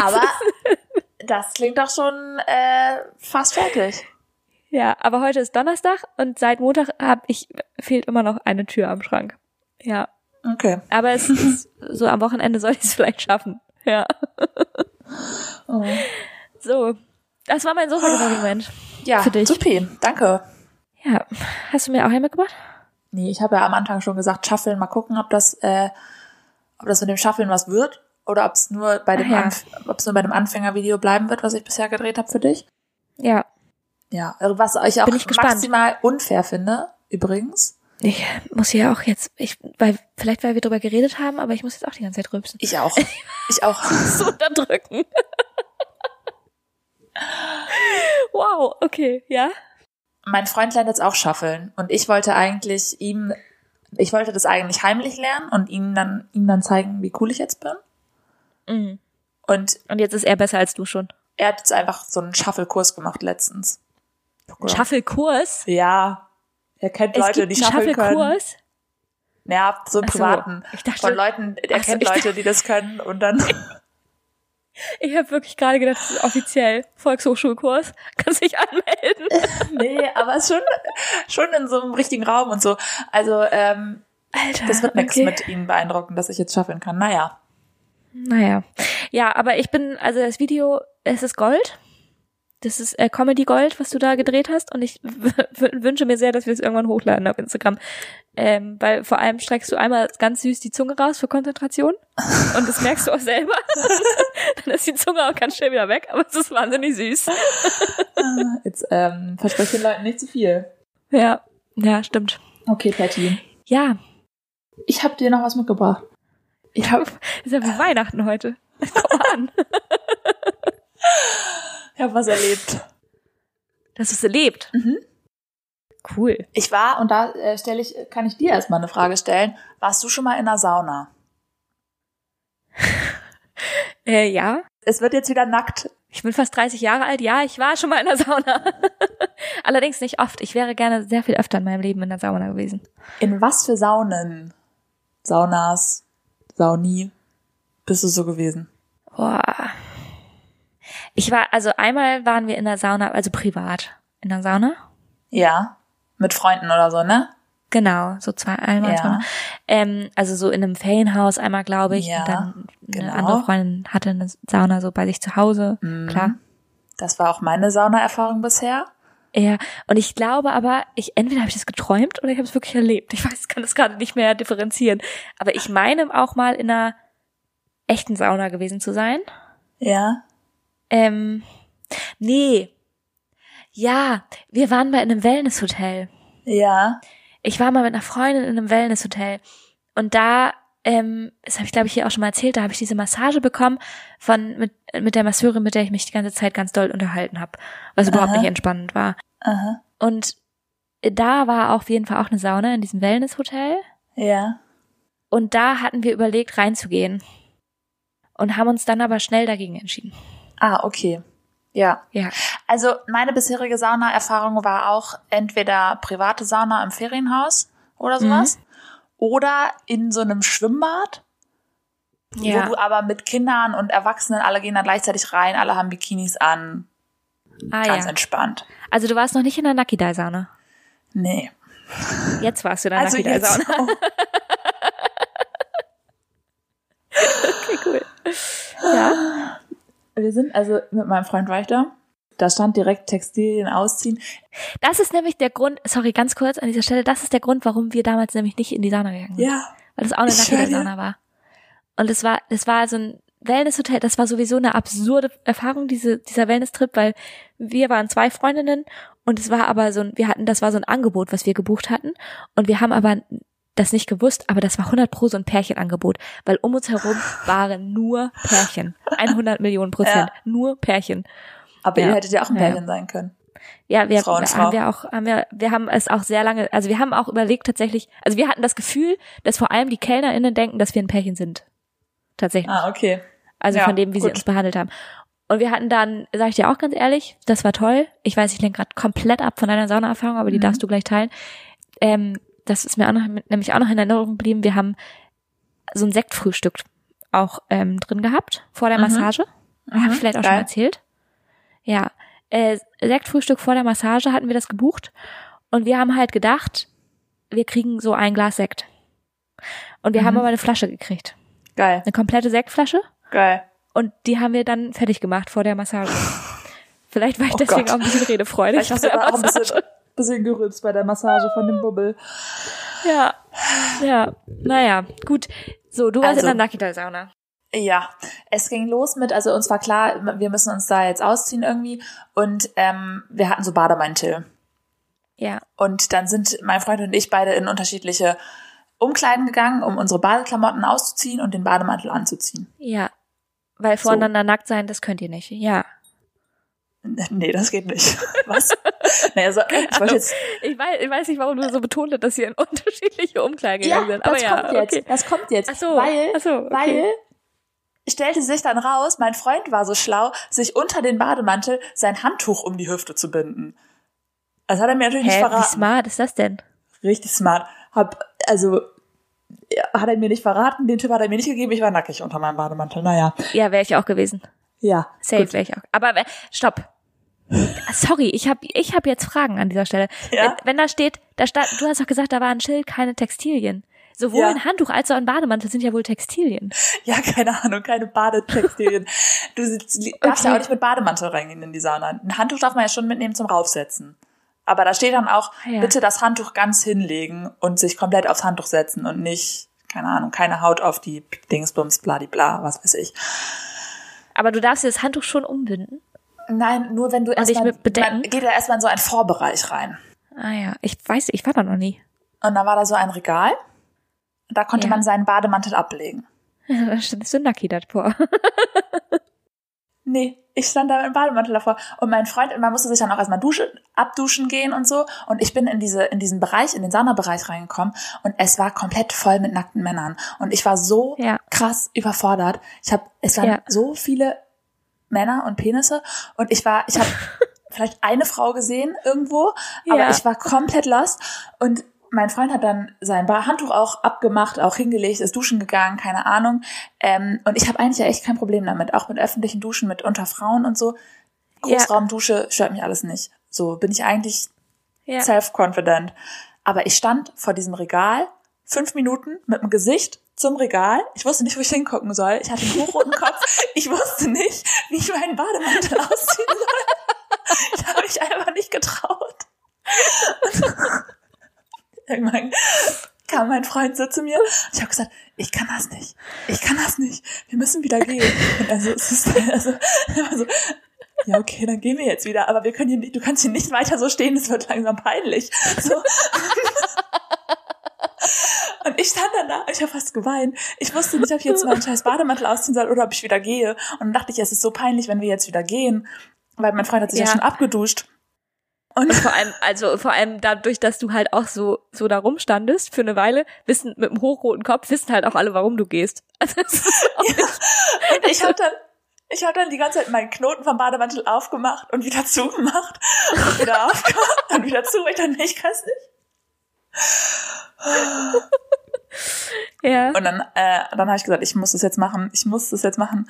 Aber das klingt doch schon äh, fast fertig. ja, aber heute ist Donnerstag und seit Montag hab ich fehlt immer noch eine Tür am Schrank. Ja, Okay. aber es ist so am Wochenende soll ich es vielleicht schaffen. Ja. Oh. So, das war mein Sofa-Moment. Ja, Für dich. supi. Danke. Ja, hast du mir auch einen mitgebracht? Nee, ich habe ja am Anfang schon gesagt, Schaffeln, mal gucken, ob das, äh, ob das mit dem Schaffeln was wird oder ob es nur bei dem Ach ja. Ob es nur bei dem Anfängervideo bleiben wird, was ich bisher gedreht habe für dich. Ja, Ja, also was ich auch ich maximal unfair finde, übrigens. Ich muss ja auch jetzt, ich, weil, vielleicht weil wir drüber geredet haben, aber ich muss jetzt auch die ganze Zeit rülpsen. Ich auch. Ich auch. so unterdrücken. wow, okay, ja. Mein Freund lernt jetzt auch Schaffeln und ich wollte eigentlich ihm, ich wollte das eigentlich heimlich lernen und ihm dann, ihm dann zeigen, wie cool ich jetzt bin. Mhm. Und Und jetzt ist er besser als du schon. er hat jetzt einfach so einen Schaffelkurs gemacht letztens. Schaffelkurs? Ja. Er kennt Es Leute, gibt die schaffeln können. Schaffelkurs? Ja, so im so, privaten. ich dachte- von Leuten, er so, kennt Leute, die das können und dann. Ich habe wirklich gerade gedacht, das ist offiziell Volkshochschulkurs. Kannst dich anmelden. nee, aber schon, schon in so einem richtigen Raum und so. Also, ähm, Alter, das wird nichts okay. mit ihm beeindrucken, dass ich jetzt schaffeln kann. Naja. Naja. Ja, aber ich bin, also das Video, es ist Gold. Das ist äh, Comedy Gold, was du da gedreht hast. Und ich wünsche mir sehr, dass wir es irgendwann hochladen auf Instagram. Ähm, weil vor allem streckst du einmal ganz süß die Zunge raus für Konzentration. Und das merkst du auch selber. Dann ist die Zunge auch ganz schnell wieder weg, aber es ist wahnsinnig süß. Jetzt ähm, verspreche den Leuten nicht zu viel. Ja, ja, stimmt. Okay, Patty. Ja, Ich habe dir noch was mitgebracht. Ich habe ist ja wie Weihnachten heute. Komm an. ich hab was erlebt. Das ist erlebt. Mhm. Cool. Ich war, und da äh, stelle ich, kann ich dir erstmal eine Frage stellen. Warst du schon mal in einer Sauna? Äh, ja, Es wird jetzt wieder nackt. Ich bin fast 30 Jahre alt. Ja, ich war schon mal in der Sauna. Allerdings nicht oft. Ich wäre gerne sehr viel öfter in meinem Leben in der Sauna gewesen. In was für Saunen? Saunas, Sauni, bist du so gewesen? Boah. Ich war, also einmal waren wir in der Sauna, also privat in der Sauna. Ja. Mit Freunden oder so, ne? Genau, so zwei, einmal, Ja. zweimal. Ähm, also so in einem Ferienhaus einmal, glaube ich. Ja, und dann eine genau. andere Freundin hatte eine Sauna so bei sich zu Hause. Mhm. Klar. Das war auch meine Saunaerfahrung bisher. Ja, und ich glaube aber, ich entweder habe ich das geträumt oder ich habe es wirklich erlebt. Ich weiß, kann das gerade nicht mehr differenzieren. Aber ich meine auch mal in einer echten Sauna gewesen zu sein. Ja. Ähm, nee. Ja, wir waren mal in einem Wellnesshotel. Ja. Ich war mal mit einer Freundin in einem Wellnesshotel. Und da, ähm, das habe ich glaube ich hier auch schon mal erzählt, da habe ich diese Massage bekommen von mit, mit der Masseurin, mit der ich mich die ganze Zeit ganz doll unterhalten habe. Was überhaupt Aha. nicht entspannend war. Aha. Und da war auf jeden Fall auch eine Sauna in diesem Wellnesshotel. Ja. Und da hatten wir überlegt, reinzugehen. Und haben uns dann aber schnell dagegen entschieden. Ah, okay. Ja. Ja. Also meine bisherige Saunaerfahrung war auch entweder private Sauna im Ferienhaus oder sowas oder in so einem Schwimmbad. Ja. Wo du aber mit Kindern und Erwachsenen, alle gehen da gleichzeitig rein, alle haben Bikinis an, Ah ganz ja. entspannt. Also du warst noch nicht in der Nucky Dye Sauna. Nee. Jetzt warst du in der Also Nucky Dye jetzt Sauna. auch. Okay, cool. Ja. Wir sind, also mit meinem Freund war ich da. Da stand direkt Textilien ausziehen. Das ist nämlich der Grund, sorry, ganz kurz an dieser Stelle, das ist der Grund, warum wir damals nämlich nicht in die Sauna gegangen sind. Ja. Weil das auch eine dir. Sauna war. Und es war, es war so ein Wellness-Hotel, das war sowieso eine absurde Erfahrung, diese, dieser Wellness-Trip, weil wir waren zwei Freundinnen und es war aber so ein, wir hatten, das war so ein Angebot, was wir gebucht hatten und wir haben aber das nicht gewusst, aber das war 100 pro so ein Pärchenangebot, weil um uns herum waren nur Pärchen. 100 Millionen Prozent. Ja. Nur Pärchen. Aber Ja. ihr hättet ja auch ein Ja. Pärchen sein können. Ja, wir, Frau Frau. haben wir auch, haben wir, wir haben es auch sehr lange, also wir haben auch überlegt tatsächlich, also wir hatten das Gefühl, dass vor allem die KellnerInnen denken, dass wir ein Pärchen sind. Tatsächlich. Ah, okay. Also Ja, von dem, wie sie gut. uns behandelt haben. Und wir hatten dann, sage ich dir auch ganz ehrlich, das war toll. Ich weiß, ich lenke gerade komplett ab von deiner Saunaerfahrung, aber die Mhm. darfst du gleich teilen. Ähm, das ist mir auch noch, nämlich auch noch in Erinnerung geblieben. Wir haben so ein Sektfrühstück auch ähm, drin gehabt vor der Mhm. Massage. Habe ich vielleicht auch schon geil. erzählt. Ja, äh, Sektfrühstück vor der Massage hatten wir das gebucht und wir haben halt gedacht, wir kriegen so ein Glas Sekt. Und wir Mhm. haben aber eine Flasche gekriegt. Geil. Eine komplette Sektflasche. Geil. Und die haben wir dann fertig gemacht vor der Massage. Vielleicht war ich Oh deswegen Gott. auch ein bisschen redefreudig. Vielleicht hast du aber auch ein bisschen. Bisschen gerülpst bei der Massage von dem Bubbel. Ja, ja, naja, gut. So, du warst Also- in der Nucky Doll Sauna. Ja, es ging los mit, also uns war klar, wir müssen uns da jetzt ausziehen irgendwie. Und ähm, wir hatten so Bademantel. Ja, Und dann sind mein Freund und ich beide in unterschiedliche Umkleiden gegangen, um unsere Badeklamotten auszuziehen und den Bademantel anzuziehen. ja. Weil voreinander nackt sein, das könnt ihr nicht. Ja. Nee, das geht nicht. Was? naja, so, ich wollte jetzt. Ich weiß, ich weiß nicht, warum du so betont hast, dass ihr in unterschiedliche Umkleiden Ja, gegangen sind. Aber das ja, kommt jetzt. okay. Das kommt jetzt. Ach so, weil, ach so, okay. weil stellte sich dann raus, mein Freund war so schlau, sich unter den Bademantel sein Handtuch um die Hüfte zu binden. Das hat er mir natürlich nicht Hä, wie verraten. smart ist das denn? Richtig smart. Hab, also, ja, hat er mir nicht verraten, den Tipp hat er mir nicht gegeben, ich war nackig unter meinem Bademantel. Naja, Ja, wäre ich auch gewesen. ja. Safe wäre ich auch. Aber stopp. Sorry, ich habe ich hab jetzt Fragen an dieser Stelle. Ja? Wenn, wenn da steht, da stand, du hast doch gesagt, da war ein Schild, keine Textilien. Sowohl Ja. ein Handtuch als auch ein Bademantel sind ja wohl Textilien. Ja, keine Ahnung, keine Badetextilien. du darfst ja auch nicht mit Bademantel reingehen in die Sauna. Ein Handtuch darf man ja schon mitnehmen zum Raufsetzen. Aber da steht dann auch, Ah, ja. bitte das Handtuch ganz hinlegen und sich komplett aufs Handtuch setzen und nicht, keine Ahnung, keine Haut auf die Dingsbums, bladibla, was weiß ich. Aber du darfst dir das Handtuch schon umbinden. Nein, nur wenn du dich erstmal, man geht ja erstmal in so einen Vorbereich rein. Ah ja, ich weiß, ich war da noch nie. Und dann war da so ein Regal. Da konnte Ja. man seinen Bademantel ablegen. da stand so Nucky davor. Nee, ich stand da mit dem Bademantel davor. Und mein Freund, man musste sich dann auch erstmal duschen, abduschen gehen und so. Und ich bin in diese, in diesen Bereich, in den Saunabereich reingekommen. Und es war komplett voll mit nackten Männern. Und ich war so Ja. krass überfordert. Ich habe, es waren Ja. so viele Männer und Penisse. Und ich war, ich habe vielleicht eine Frau gesehen irgendwo. Aber Ja. ich war komplett lost. Und mein Freund hat dann sein Handtuch auch abgemacht, auch hingelegt, ist duschen gegangen, keine Ahnung. Ähm, und ich habe eigentlich ja echt kein Problem damit, auch mit öffentlichen Duschen, mit unter Frauen und so. Ja. Großraumdusche stört mich alles nicht. So bin ich eigentlich Ja. self-confident. Aber ich stand vor diesem Regal fünf Minuten mit dem Gesicht zum Regal. Ich wusste nicht, wo ich hingucken soll. Ich hatte einen hochroten Kopf. Ich wusste nicht, wie ich meinen Bademantel ausziehen soll. Ich habe mich einfach nicht getraut. Irgendwann kam mein Freund so zu mir. Ich habe gesagt, ich kann das nicht. Ich kann das nicht. Wir müssen wieder gehen. Und also, es ist also, er war so, ja, okay, dann gehen wir jetzt wieder. Aber wir können hier nicht, du kannst hier nicht weiter so stehen, es wird langsam peinlich. So. Und ich stand dann da, ich habe fast geweint. Ich wusste nicht, ob ich jetzt meinen scheiß Bademantel ausziehen soll oder ob ich wieder gehe. Und dann dachte ich, es ist so peinlich, wenn wir jetzt wieder gehen. Weil mein Freund hat sich ja, Ja. schon abgeduscht. Und Vor allem, also vor allem dadurch, dass du halt auch so so da rumstandest für eine Weile, wissen mit dem hochroten Kopf wissen halt auch alle, warum du gehst. Also nicht, Und ich habe dann, ich habe dann die ganze Zeit meinen Knoten vom Bademantel aufgemacht und wieder zugemacht und wieder aufgemacht und wieder zu. Ich dann, ich kann's nicht. Ja. Und dann, äh, dann habe ich gesagt, ich muss das jetzt machen, ich muss das jetzt machen.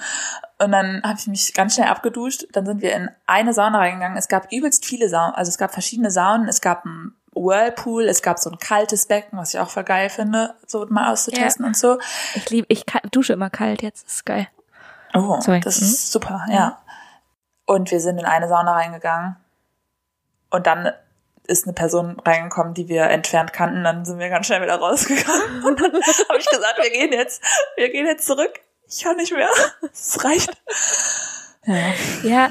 Und dann habe ich mich ganz schnell abgeduscht. Dann sind wir in eine Sauna reingegangen. Es gab übelst viele Saunen, also es gab verschiedene Saunen. Es gab ein Whirlpool, es gab so ein kaltes Becken, was ich auch voll geil finde, so mal auszutesten und so. Ich liebe, ich dusche immer kalt jetzt. Ist geil. Oh, Sorry. das Mhm. ist super, ja. Und wir sind in eine Sauna reingegangen. Und dann ist eine Person reingekommen, die wir entfernt kannten. Dann sind wir ganz schnell wieder rausgegangen. Und dann habe ich gesagt, wir gehen jetzt, wir gehen jetzt zurück. Ich kann nicht mehr. Es reicht. Ja. Ja,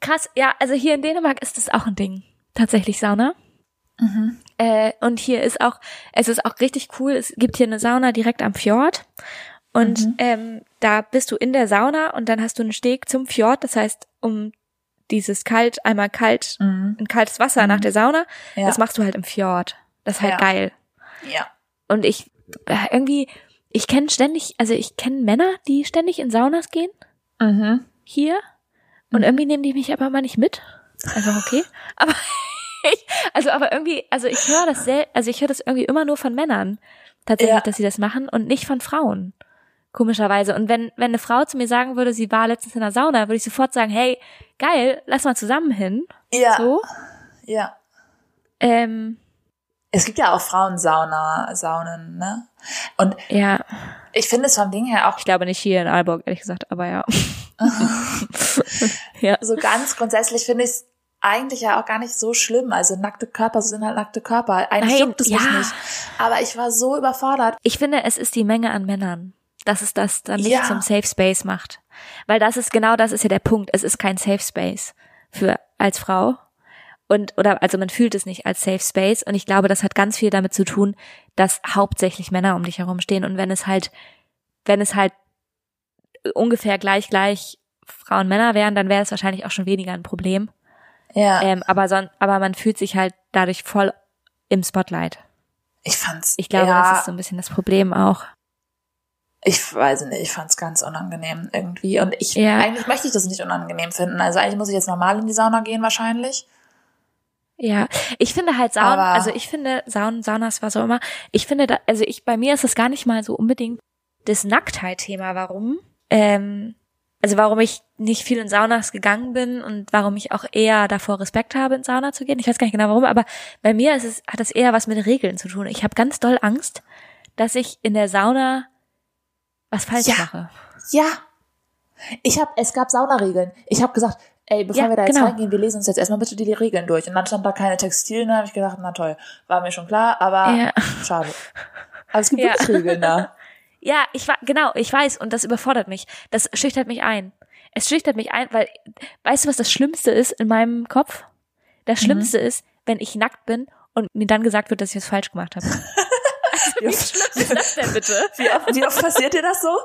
krass. Ja, also hier in Dänemark ist das auch ein Ding. Tatsächlich Sauna. Äh, und hier ist auch, es ist auch richtig cool. Es gibt hier eine Sauna direkt am Fjord. Und ähm, da bist du in der Sauna und dann hast du einen Steg zum Fjord. Das heißt, um dieses kalt, einmal kalt, Mhm. ein kaltes Wasser nach der Sauna, Ja. das machst du halt im Fjord. Das ist halt Ja. geil. ja. Und ich äh, irgendwie, ich kenne ständig, also ich kenne Männer, die ständig in Saunas gehen Mhm. hier und irgendwie nehmen die mich aber mal nicht mit. Einfach okay. Aber ich, also aber irgendwie, also ich höre das sel also ich höre das irgendwie immer nur von Männern tatsächlich, Ja. dass sie das machen und nicht von Frauen. Komischerweise. Und wenn, wenn eine Frau zu mir sagen würde, sie war letztens in der Sauna, würde ich sofort sagen, hey, geil, lass mal zusammen hin. Ja. So. Ja. Ähm, Es gibt ja auch Frauensauna, Saunen, ne? Und ja, ich finde es vom Ding her auch ich glaube nicht hier in Aalborg, ehrlich gesagt, aber ja. ja. so ganz grundsätzlich finde ich es eigentlich ja auch gar nicht so schlimm. Also nackte Körper sind halt nackte Körper. Eigentlich Nein, juckt es ja. mich nicht. Aber ich war so überfordert. Ich finde, es ist die Menge an Männern, dass es das dann nicht Ja. zum Safe Space macht. Weil das ist genau das ist ja der Punkt. Es ist kein Safe Space für als Frau. Und, oder, also man fühlt es nicht als Safe Space. Und ich glaube, das hat ganz viel damit zu tun, dass hauptsächlich Männer um dich herum stehen. Und wenn es halt, wenn es halt ungefähr gleich, gleich Frauen, Männer wären, dann wäre es wahrscheinlich auch schon weniger ein Problem. Ja. Ähm, aber son, aber man fühlt sich halt dadurch voll im Spotlight. ich fand's. Ich glaube, ja, das ist so ein bisschen das Problem auch. Ich weiß nicht, ich fand's ganz unangenehm irgendwie. Und ich, Ja. eigentlich möchte ich das nicht unangenehm finden. Also eigentlich muss ich jetzt normal in die Sauna gehen wahrscheinlich. Ja, ich finde halt Saunen, Aber- also ich finde Saunen, Saunas, was auch immer, ich finde da, also ich, bei mir ist es gar nicht mal so unbedingt das Nacktheit-Thema, warum, ähm, also warum ich nicht viel in Saunas gegangen bin und warum ich auch eher davor Respekt habe, in Sauna zu gehen. Ich weiß gar nicht genau warum, aber bei mir ist es, hat es eher was mit Regeln zu tun. Ich habe ganz doll Angst, dass ich in der Sauna was falsch Ja. mache. Ja. Ich hab, es gab Saunaregeln. Ich habe gesagt, ey, bevor Ja, wir da jetzt genau. reingehen, wir lesen uns jetzt erstmal bitte die Regeln durch. Und dann stand da keine Textilien, da habe ich gedacht, na toll, war mir schon klar, aber Ja. schade. Aber es gibt Ja. Regeln da. Ja, ich war genau, ich weiß und das überfordert mich. Das schüchtert mich ein. Es schüchtert mich ein, weil weißt du, was das Schlimmste ist in meinem Kopf? Das Schlimmste ist, wenn ich nackt bin und mir dann gesagt wird, dass ich was falsch gemacht habe. Wie oft, Was ist das denn bitte? wie oft, wie oft passiert dir das so?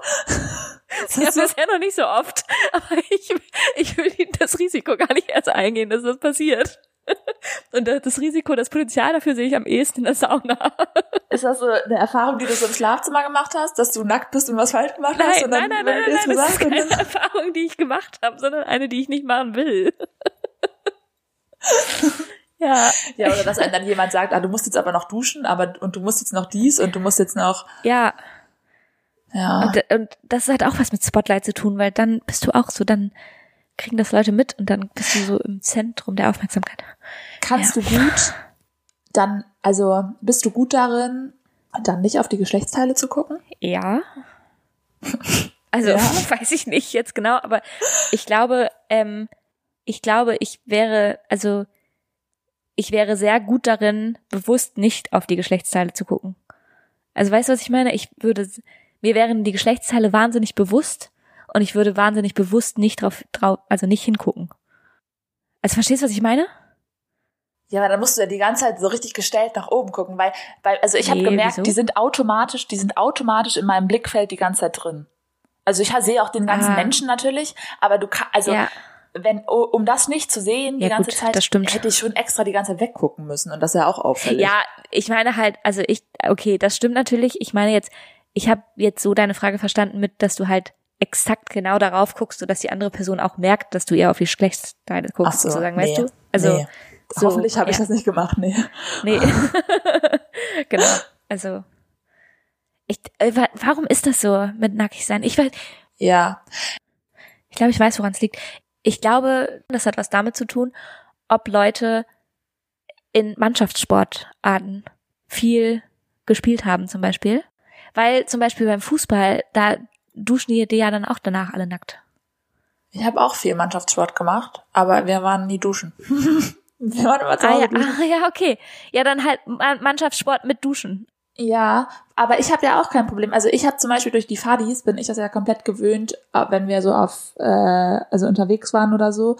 Ja, bisher noch nicht so oft, aber ich, ich will das Risiko gar nicht erst eingehen, dass das passiert. Und das Risiko, das Potenzial dafür sehe ich am ehesten in der Sauna. Ist das so eine Erfahrung, die du so im Schlafzimmer gemacht hast, dass du nackt bist und was falsch gemacht hast? Nein, und dann, nein, nein, nein, nein, das nein, das ist keine Erfahrung, die ich gemacht habe, sondern eine, die ich nicht machen will. Ja, Ja, oder dass einem dann jemand sagt, ah, du musst jetzt aber noch duschen, aber und du musst jetzt noch dies und du musst jetzt noch. ja. Ja. Und, und das hat auch was mit Spotlight zu tun, weil dann bist du auch so, dann kriegen das Leute mit und dann bist du so im Zentrum der Aufmerksamkeit. Kannst du gut dann, also bist du gut darin, dann nicht auf die Geschlechtsteile zu gucken? Ja. Also Ja. weiß ich nicht jetzt genau, aber ich glaube, ähm, ich glaube, ich wäre, also ich wäre sehr gut darin, bewusst nicht auf die Geschlechtsteile zu gucken. Also weißt du, was ich meine? Ich würde, mir wären die Geschlechtsteile wahnsinnig bewusst und ich würde wahnsinnig bewusst nicht drauf, drauf also nicht hingucken. Also verstehst du, was ich meine? Ja, aber dann musst du ja die ganze Zeit so richtig gestellt nach oben gucken, weil, weil also ich habe Nee, gemerkt, wieso? die sind automatisch, die sind automatisch in meinem Blickfeld die ganze Zeit drin. Also ich sehe auch den ganzen Ah. Menschen natürlich, aber du kannst, also Ja. Wenn oh, um das nicht zu sehen die Ja, ganze gut, Zeit, hätte ich schon extra die ganze Zeit weggucken müssen und das ist ja auch auffällig. Ja, ich meine halt, also ich, okay, das stimmt natürlich. Ich meine jetzt, ich habe jetzt so deine Frage verstanden mit, dass du halt exakt genau darauf guckst, sodass die andere Person auch merkt, dass du ihr auf die Geschlechtsteile guckst, so, sozusagen, nee, weißt du? Also, nee. so, hoffentlich habe ich ja. das nicht gemacht, nee. nee. genau. Also, Ich, äh, wa- warum ist das so mit nackig sein? Ich weiß, Ja. ich glaube, ich weiß, woran es liegt. Ich glaube, das hat was damit zu tun, ob Leute in Mannschaftssportarten viel gespielt haben, zum Beispiel. Weil zum Beispiel beim Fußball, da duschen die ja dann auch danach alle nackt. Ich habe auch viel Mannschaftssport gemacht, aber wir waren nie duschen. wir waren immer zu Ah Hause ja, duschen. ah, ja, okay. Ja, dann halt Ma- Mannschaftssport mit Duschen. Ja, aber ich habe ja auch kein Problem. Also ich habe zum Beispiel durch die Fadis bin ich das ja komplett gewöhnt, äh, wenn wir so auf äh, also unterwegs waren oder so.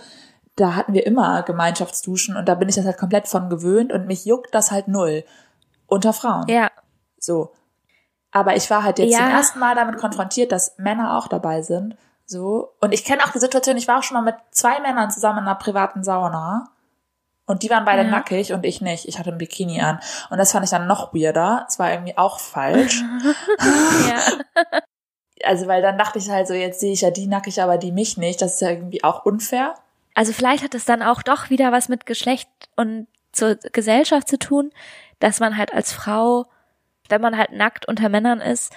Da hatten wir immer Gemeinschaftsduschen und da bin ich das halt komplett von gewöhnt und mich juckt das halt null unter Frauen. Ja, So. Aber ich war halt jetzt Ja. zum ersten Mal damit konfrontiert, dass Männer auch dabei sind. So. Und ich kenne auch die Situation, ich war auch schon mal mit zwei Männern zusammen in einer privaten Sauna. Und die waren beide Ja. nackig und ich nicht. Ich hatte ein Bikini an. Und das fand ich dann noch weirder. Es war irgendwie auch falsch. ja. also, weil dann dachte ich halt so, jetzt sehe ich ja die nackig, aber die mich nicht. Das ist ja irgendwie auch unfair. Also vielleicht hat es dann auch doch wieder was mit Geschlecht und zur Gesellschaft zu tun, dass man halt als Frau, wenn man halt nackt unter Männern ist,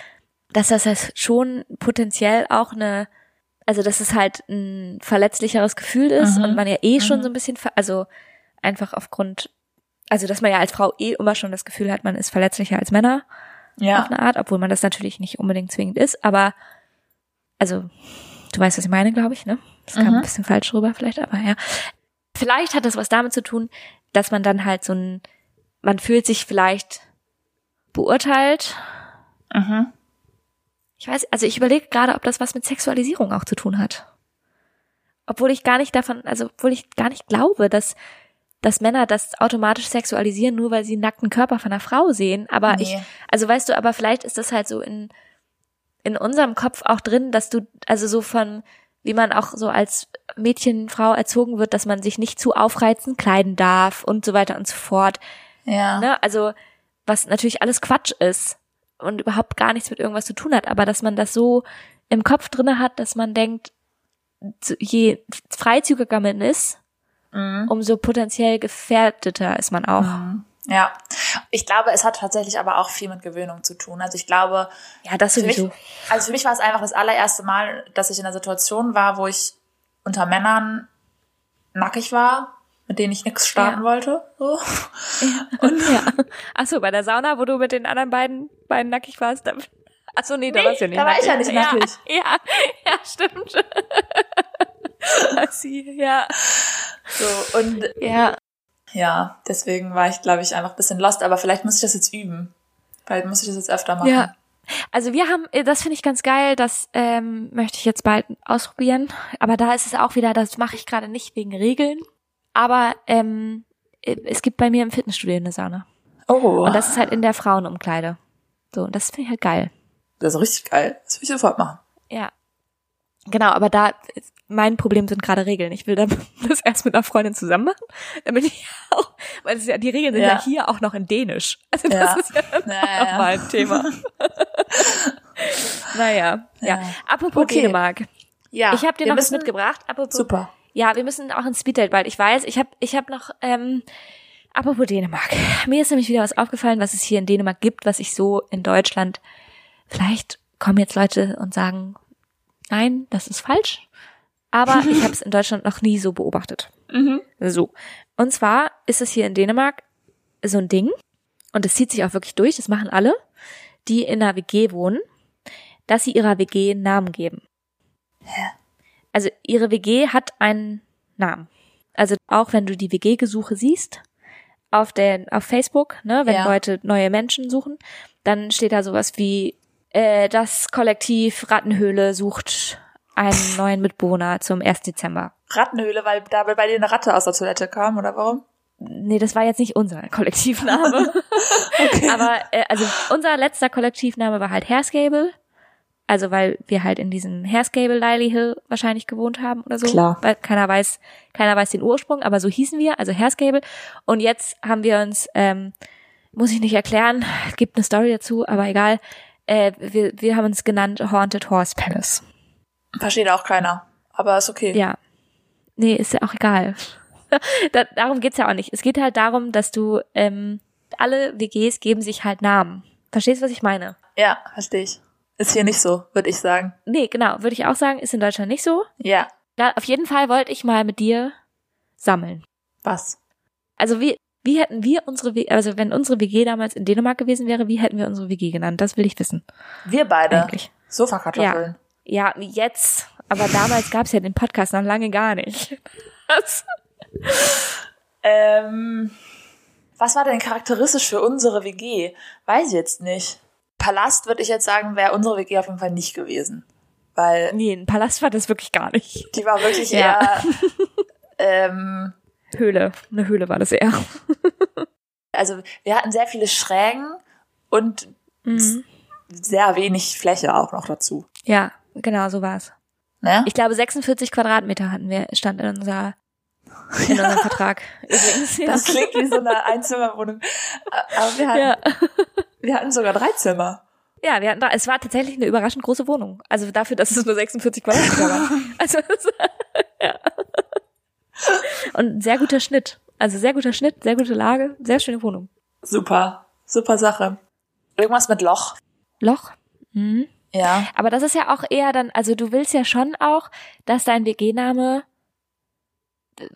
dass das halt schon potenziell auch eine, also dass es halt ein verletzlicheres Gefühl ist Mhm. und man ja eh schon Mhm. so ein bisschen, also einfach aufgrund, also dass man ja als Frau eh immer schon das Gefühl hat, man ist verletzlicher als Männer auf Ja. eine Art, obwohl man das natürlich nicht unbedingt zwingend ist, aber also du weißt, was ich meine, glaube ich, ne? Das kam Mhm. ein bisschen falsch rüber vielleicht, aber ja. Vielleicht hat das was damit zu tun, dass man dann halt so ein, man fühlt sich vielleicht beurteilt. Mhm. Ich weiß, also ich überlege gerade, ob das was mit Sexualisierung auch zu tun hat. Obwohl ich gar nicht davon, also obwohl ich gar nicht glaube, dass dass Männer das automatisch sexualisieren, nur weil sie einen nackten Körper von einer Frau sehen. Aber Nee. ich, also weißt du, aber vielleicht ist das halt so in, in unserem Kopf auch drin, dass du, also so von, wie man auch so als Mädchen, Frau erzogen wird, dass man sich nicht zu aufreizend kleiden darf und so weiter und so fort. Ja. Ne? Also, was natürlich alles Quatsch ist und überhaupt gar nichts mit irgendwas zu tun hat, aber dass man das so im Kopf drinne hat, dass man denkt, je freizügiger man ist, Mhm. umso potenziell gefährdeter ist man auch. Mhm. Ja. Ich glaube, es hat tatsächlich aber auch viel mit Gewöhnung zu tun. Also ich glaube, Ja, das Für mich, also für mich war es einfach das allererste Mal, dass ich in einer Situation war, wo ich unter Männern nackig war, mit denen ich nichts starten Ja. wollte. So. ja. Achso, bei der Sauna, wo du mit den anderen beiden, beiden nackig warst. Da, achso, nee, da Nee, warst du ja nicht da war ich ja nicht nackig. Ja, ja, ja stimmt. Ja. So, und Ja. ja, deswegen war ich, glaube ich, einfach ein bisschen lost, aber vielleicht muss ich das jetzt üben. Vielleicht muss ich das jetzt öfter machen. Ja. Also wir haben, äh, das finde ich ganz geil, das ähm, möchte ich jetzt bald ausprobieren. Aber da ist es auch wieder, das mache ich gerade nicht wegen Regeln. Aber ähm, äh, es gibt bei mir im Fitnessstudio eine Sauna. Oh, Und das ist halt in der Frauenumkleide. So, und das finde ich halt geil. Das ist richtig geil. Das will ich sofort machen. Ja. Genau, aber da, mein Problem sind gerade Regeln. Ich will dann das erst mit einer Freundin zusammen machen, damit ich auch, weil es ja, die Regeln sind ja. Ja. hier auch noch in Dänisch. Also das Ja. ist ja Ja, ja, ja. nochmal ein Thema. naja, ja. Ja. Apropos Okay. Dänemark. Ja, Ich habe dir noch was mitgebracht. Apropos, Super. Ja, wir müssen auch ins Speeddate bald. Ich weiß, ich habe ich hab noch, ähm, apropos Dänemark. Mir ist nämlich wieder was aufgefallen, was es hier in Dänemark gibt, was ich so in Deutschland, vielleicht kommen jetzt Leute und sagen, nein, das ist falsch. Aber ich habe es in Deutschland noch nie so beobachtet. Mhm. So. Und zwar ist es hier in Dänemark so ein Ding, und es zieht sich auch wirklich durch, das machen alle, die in einer WG wohnen, dass sie ihrer WG einen Namen geben. Also ihre WG hat einen Namen. Also auch wenn du die WG-Gesuche siehst auf der auf Facebook, ne, wenn Ja. Leute neue Menschen suchen, dann steht da sowas wie äh, das Kollektiv Rattenhöhle sucht einen neuen Mitbewohner zum 1. Dezember. Rattenhöhle, weil da bei dir eine Ratte aus der Toilette kam, oder warum? Nee, das war jetzt nicht unser Kollektivname. Aber äh, also unser letzter Kollektivname war halt Hairskable. Also weil wir halt in diesem Hairskable Lily Hill wahrscheinlich gewohnt haben oder so. Klar. Weil keiner weiß, keiner weiß den Ursprung, aber so hießen wir, also Hairskable. Und jetzt haben wir uns, ähm, muss ich nicht erklären, gibt eine Story dazu, aber egal. Äh, wir, wir haben uns genannt Haunted Horse Palace. Versteht auch keiner. Aber ist okay. Ja. Nee, ist ja auch egal. da, darum geht's ja auch nicht. Es geht halt darum, dass du, ähm, alle WGs geben sich halt Namen. Verstehst du, was ich meine? Ja, verstehe ich. Ist hier nicht so, würde ich sagen. Nee, genau, würde ich auch sagen, ist in Deutschland nicht so. Ja. Ja, auf jeden Fall wollte ich mal mit dir sammeln. Was? Also wie, wie hätten wir unsere, W- also wenn unsere WG damals in Dänemark gewesen wäre, wie hätten wir unsere WG genannt? Das will ich wissen. Wir beide. Eigentlich. Sofakartoffeln. Ja, jetzt. Aber damals gab es ja den Podcast noch lange gar nicht. Was? Ähm, was war denn charakteristisch für unsere WG? Weiß ich jetzt nicht. Palast würde ich jetzt sagen, wäre unsere WG auf jeden Fall nicht gewesen. Weil Nee, ein Palast war das wirklich gar nicht. die war wirklich Ja. eher, ähm, Höhle. Eine Höhle war das eher. also wir hatten sehr viele Schrägen und Mhm. sehr wenig Fläche auch noch dazu. Ja, genau, so war's. Ne? Ich glaube, 46 Quadratmeter hatten wir, stand in unserer, in unserem Vertrag. Übrigens. Ja. Das klingt wie so eine Einzimmerwohnung. Aber wir hatten, ja. wir hatten sogar drei Zimmer. ja, wir hatten da, es war tatsächlich eine überraschend große Wohnung. Also dafür, dass es nur 46 Quadratmeter waren. Also, ja. Und ein sehr guter Schnitt. Also sehr guter Schnitt, sehr gute Lage, sehr schöne Wohnung. Super, super Sache. Irgendwas mit Loch. Loch. Mhm. Ja. Aber das ist ja auch eher dann, also du willst ja schon auch, dass dein WG-Name,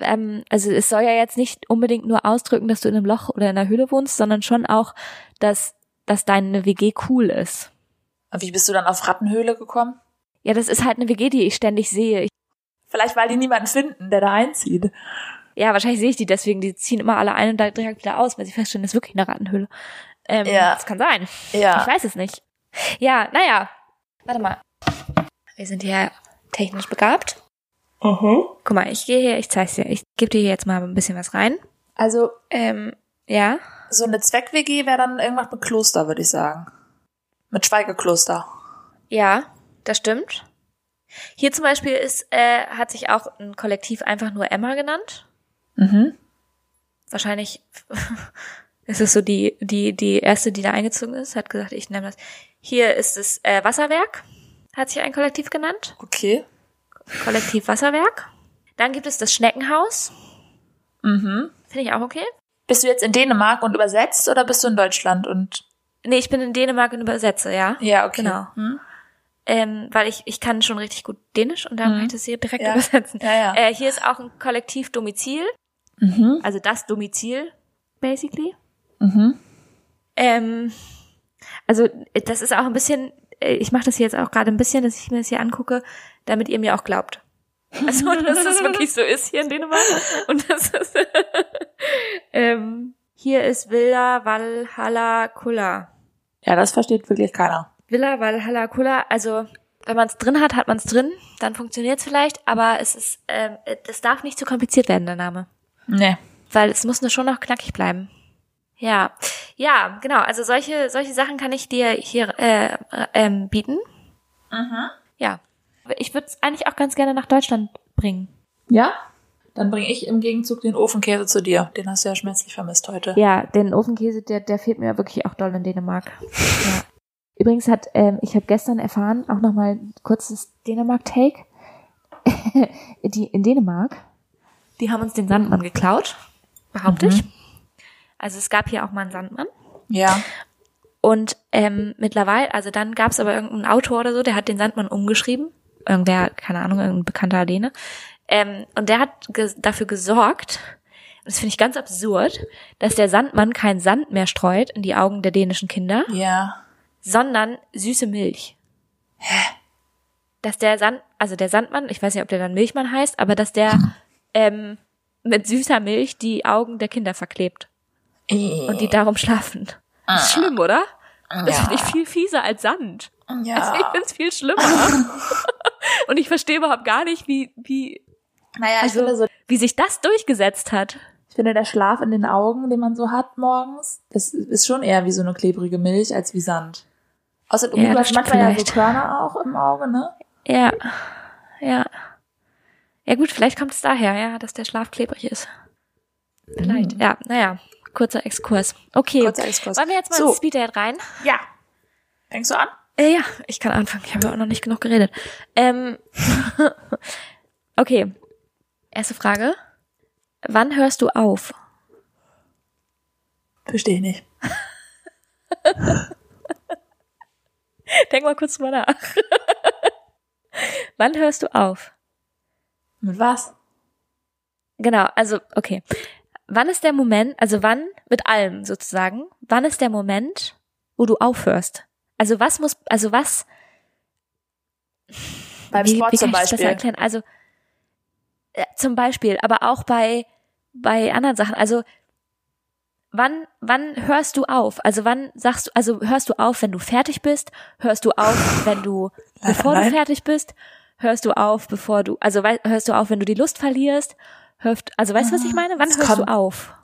ähm, also es soll ja jetzt nicht unbedingt nur ausdrücken, dass du in einem Loch oder in einer Höhle wohnst, sondern schon auch, dass, dass deine WG cool ist. Und wie bist du dann auf Rattenhöhle gekommen? Ja, das ist halt eine WG, die ich ständig sehe. Ich, Vielleicht, weil die niemanden finden, der da einzieht. ja, wahrscheinlich sehe ich die deswegen, die ziehen immer alle ein und da direkt wieder aus, weil sie feststellen, das ist wirklich eine Rattenhöhle. Ähm, Ja. Das kann sein. Ja. Ich weiß es nicht. Ja, naja. Warte mal. Wir sind hier technisch begabt. Mhm. Guck mal, ich gehe hier, ich zeig's dir. Ich gebe dir jetzt mal ein bisschen was rein. Also, Ähm, ja. so eine Zweck-WG wäre dann irgendwas mit Kloster, würde ich sagen. Mit Schweigekloster. Ja, das stimmt. Hier zum Beispiel ist, äh, hat sich auch ein Kollektiv einfach nur Emma genannt. Mhm. Wahrscheinlich ist es so die, die, die erste, die da eingezogen ist, hat gesagt, ich nenne das. Hier ist es äh, Wasserwerk, hat sich ein Kollektiv genannt. Okay. Kollektiv Wasserwerk. Dann gibt es das Schneckenhaus. Mhm. Finde ich auch okay. Bist du jetzt in Dänemark und übersetzt oder bist du in Deutschland und? Nee, ich bin in Dänemark und übersetze, ja. Ja, okay. Genau. Hm? Ähm, weil ich, ich kann schon richtig gut Dänisch und dann kann ich das hier direkt Ja. übersetzen. Ja, ja. Äh, hier ist auch ein Kollektiv Domizil, Mhm. also das Domizil, basically. Mhm. Ähm, also äh, das ist auch ein bisschen, äh, ich mache das hier jetzt auch gerade ein bisschen, dass ich mir das hier angucke, damit ihr mir auch glaubt. Also, dass das wirklich so ist hier in Dänemark. Und das ist, ähm, hier ist Villa Valhalla Kulla. Ja, das versteht wirklich keiner. Villa Valhalla Kulla, also wenn man es drin hat, hat man es drin, dann funktioniert es vielleicht, aber es ist, ähm, das darf nicht zu kompliziert werden, der Name. Nee. Weil es muss nur schon noch knackig bleiben. Ja, ja, genau. Also solche solche Sachen kann ich dir hier äh, äh, ähm, bieten. Ja, ich würde es eigentlich auch ganz gerne nach Deutschland bringen. Ja? Dann bringe ich im Gegenzug den Ofenkäse zu dir. Den hast du ja schmerzlich vermisst heute. Ja, den Ofenkäse, der der fehlt mir wirklich auch doll in Dänemark. Ja. Übrigens hat ähm, ich habe gestern erfahren, auch noch mal ein kurzes Dänemark-Take. die in Dänemark, die haben uns den Sandmann geklaut, behaupte ich. Also es gab hier auch mal einen Sandmann. Ja. Und ähm, mittlerweile, also dann gab es aber irgendeinen Autor oder so, der hat den Sandmann umgeschrieben. Irgendwer, keine Ahnung, irgendein bekannter Däne. Ähm, und der hat ge dafür gesorgt, und das finde ich ganz absurd, dass der Sandmann keinen Sand mehr streut in die Augen der dänischen Kinder, Ja. Sondern süße Milch. Hä? Dass der Sand, also der Sandmann, ich weiß nicht, ob der dann Milchmann heißt, aber dass der ähm, mit süßer Milch die Augen der Kinder verklebt und die darum schlafen. Das ist schlimm, oder? Das finde ich viel fieser als Sand. Also ich Ja. finde es viel schlimmer. und ich verstehe überhaupt gar nicht, wie, wie, Naja, ich also, finde so, wie sich das durchgesetzt hat. ich finde der Schlaf in den Augen, den man so hat morgens, das ist schon eher wie so eine klebrige Milch als wie Sand. Außerdem, Ja, du das hast manchmal stimmt ja so vielleicht. Körner auch im Auge, ne? Ja, ja. Ja gut, vielleicht kommt es daher, ja, dass der Schlaf klebrig ist. Vielleicht. Ja, naja, kurzer Exkurs. Okay. Kurzer Exkurs. Wollen wir jetzt mal So. ins Speeddate rein? Ja. Fängst du an? Äh, ja, ich kann anfangen. Ich habe ja auch noch nicht genug geredet. Ähm, okay. Erste Frage. Wann hörst du auf? Verstehe ich nicht. Denk mal kurz drüber nach. Wann hörst du auf? Mit was? Genau, also, okay. Wann ist der Moment, also wann, mit allem sozusagen, wann ist der Moment, wo du aufhörst? Also was muss, also was, Beim wie, Sport wie zum Beispiel. erklären? Also, äh, zum Beispiel, aber auch bei, bei anderen Sachen. Also, wann, wann hörst du auf? Also, wann sagst du, also hörst du auf, wenn du fertig bist? Hörst du auf, wenn du, bevor du fertig bist? Hörst du auf, bevor du, also hörst du auf, wenn du die Lust verlierst? Hörst, also weißt du, was ich meine? Wann Es hörst kommt- du auf?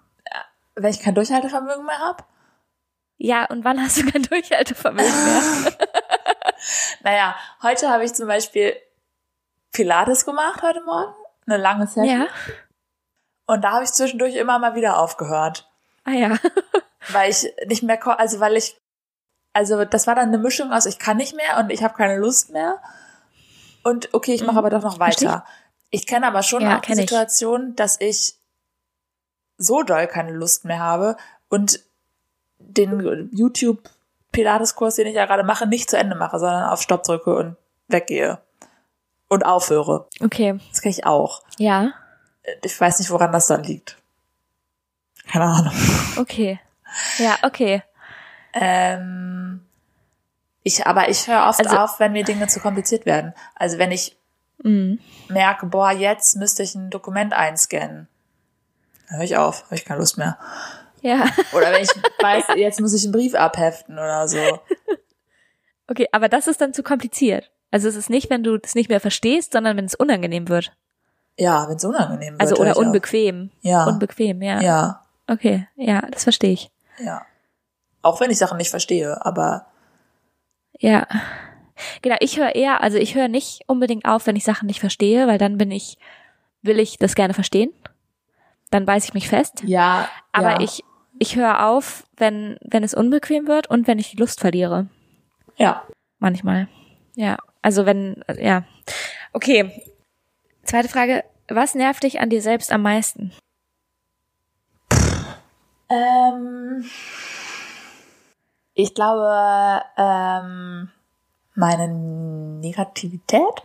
Wenn ich kein Durchhaltevermögen mehr habe? Ja, und wann hast du kein Durchhaltevermögen mehr? Naja, heute habe ich zum Beispiel Pilates gemacht heute Morgen. Eine lange Session. ja. Und da habe ich zwischendurch immer mal wieder aufgehört. Ah ja. Weil ich nicht mehr, also weil ich, also das war dann eine Mischung aus, ich kann nicht mehr und ich habe keine Lust mehr. Und okay, ich mache Mhm. aber doch noch weiter. Ich kenne aber schon Ja, auch die kenn ich. Situation, dass ich so doll keine Lust mehr habe und den YouTube Pilates-Kurs, den ich ja gerade mache, nicht zu Ende mache, sondern auf Stopp drücke und weggehe. Und aufhöre. Okay. Das kann ich auch. Ja. Ich weiß nicht, woran das dann liegt. Keine Ahnung. Okay. Ja, okay. Ähm, ich, aber ich höre oft Also- auf, wenn mir Dinge zu kompliziert werden. Also wenn ich Mhm. merke, boah, jetzt müsste ich ein Dokument einscannen. Dann höre ich auf, habe ich keine Lust mehr. Ja. Oder wenn ich weiß, jetzt muss ich einen Brief abheften oder so. Okay, aber das ist dann zu kompliziert. Also es ist nicht, wenn du es nicht mehr verstehst, sondern wenn es unangenehm wird. Ja, wenn es unangenehm wird. Also oder ich auf. unbequem. Ja. Unbequem, ja. Ja, Okay, ja, das verstehe ich. ja. Auch wenn ich Sachen nicht verstehe, aber Ja. Genau, ich höre eher, also ich höre nicht unbedingt auf, wenn ich Sachen nicht verstehe, weil dann bin ich, will ich das gerne verstehen. Dann beiß ich mich fest. ja. Aber ja. ich, ich höre auf, wenn, wenn es unbequem wird und wenn ich die Lust verliere. Ja. Manchmal. Ja. Also wenn, ja. Okay. Zweite Frage. Was nervt dich an dir selbst am meisten? Ähm, ich glaube, ähm, meine Negativität.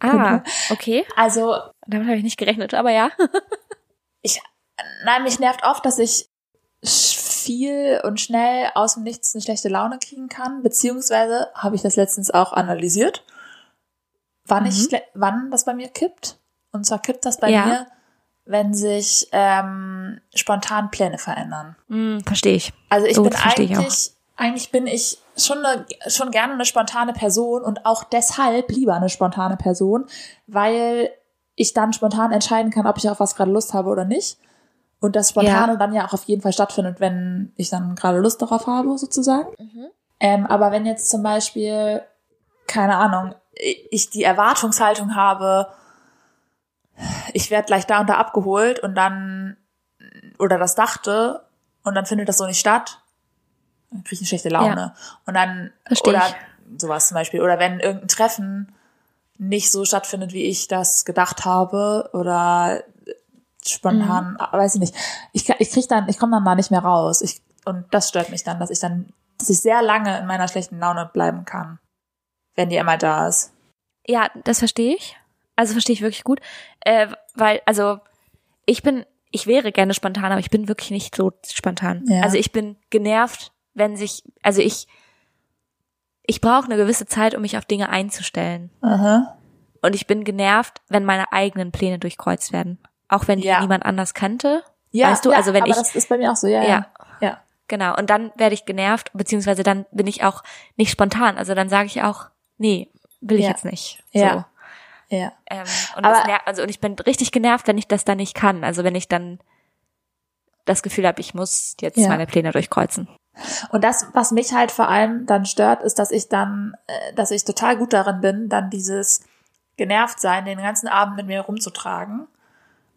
Ah, okay. Also, Damit habe ich nicht gerechnet, aber ja. ich, nein, mich nervt oft, dass ich viel und schnell aus dem Nichts eine schlechte Laune kriegen kann, beziehungsweise habe ich das letztens auch analysiert, wann Mhm. ich, wann das bei mir kippt. Und zwar kippt das bei Ja. mir, wenn sich ähm, spontan Pläne verändern. Hm, verstehe ich. Also ich Oh, bin verstehe ich eigentlich, eigentlich bin ich schon, eine, schon gerne eine spontane Person und auch deshalb lieber eine spontane Person, weil ich dann spontan entscheiden kann, ob ich auf was gerade Lust habe oder nicht. Und das Spontane dann ja auch auf jeden Fall stattfindet, wenn ich dann gerade Lust darauf habe, sozusagen. Ähm, aber wenn jetzt zum Beispiel, keine Ahnung, ich die Erwartungshaltung habe, ich werde gleich da und da abgeholt und dann, oder das dachte, und dann findet das so nicht statt, dann kriege ich eine schlechte Laune. Und dann, Versteh oder ich. sowas zum Beispiel, oder wenn irgendein Treffen nicht so stattfindet, wie ich das gedacht habe, oder spontan, Mhm. weiß ich nicht. Ich, ich krieg dann, ich komme dann da nicht mehr raus. Ich, und das stört mich dann, dass ich dann, dass ich sehr lange in meiner schlechten Laune bleiben kann, wenn die immer da ist. Ja, das verstehe ich. Also verstehe ich wirklich gut. Äh, weil, also, ich bin, ich wäre gerne spontan, aber ich bin wirklich nicht so spontan. Ja. Also ich bin genervt, wenn sich, also ich, ich brauche eine gewisse Zeit, um mich auf Dinge einzustellen. Aha. Und ich bin genervt, wenn meine eigenen Pläne durchkreuzt werden. Auch wenn die Ja. niemand anders kannte. Ja, weißt du, ja, also wenn aber ich, das ist bei mir auch so, ja. Ja. Ja. genau, und dann werde ich genervt, beziehungsweise dann bin ich auch nicht spontan. Also dann sage ich auch, nee, will ich Ja. jetzt nicht. So. Ja. Ähm, und, Aber- das ner also, und ich bin richtig genervt, wenn ich das dann nicht kann. Also wenn ich dann das Gefühl habe, ich muss jetzt Ja. meine Pläne durchkreuzen. Und das, was mich halt vor allem dann stört, ist, dass ich dann, äh, dass ich total gut darin bin, dann dieses genervt sein, den ganzen Abend mit mir rumzutragen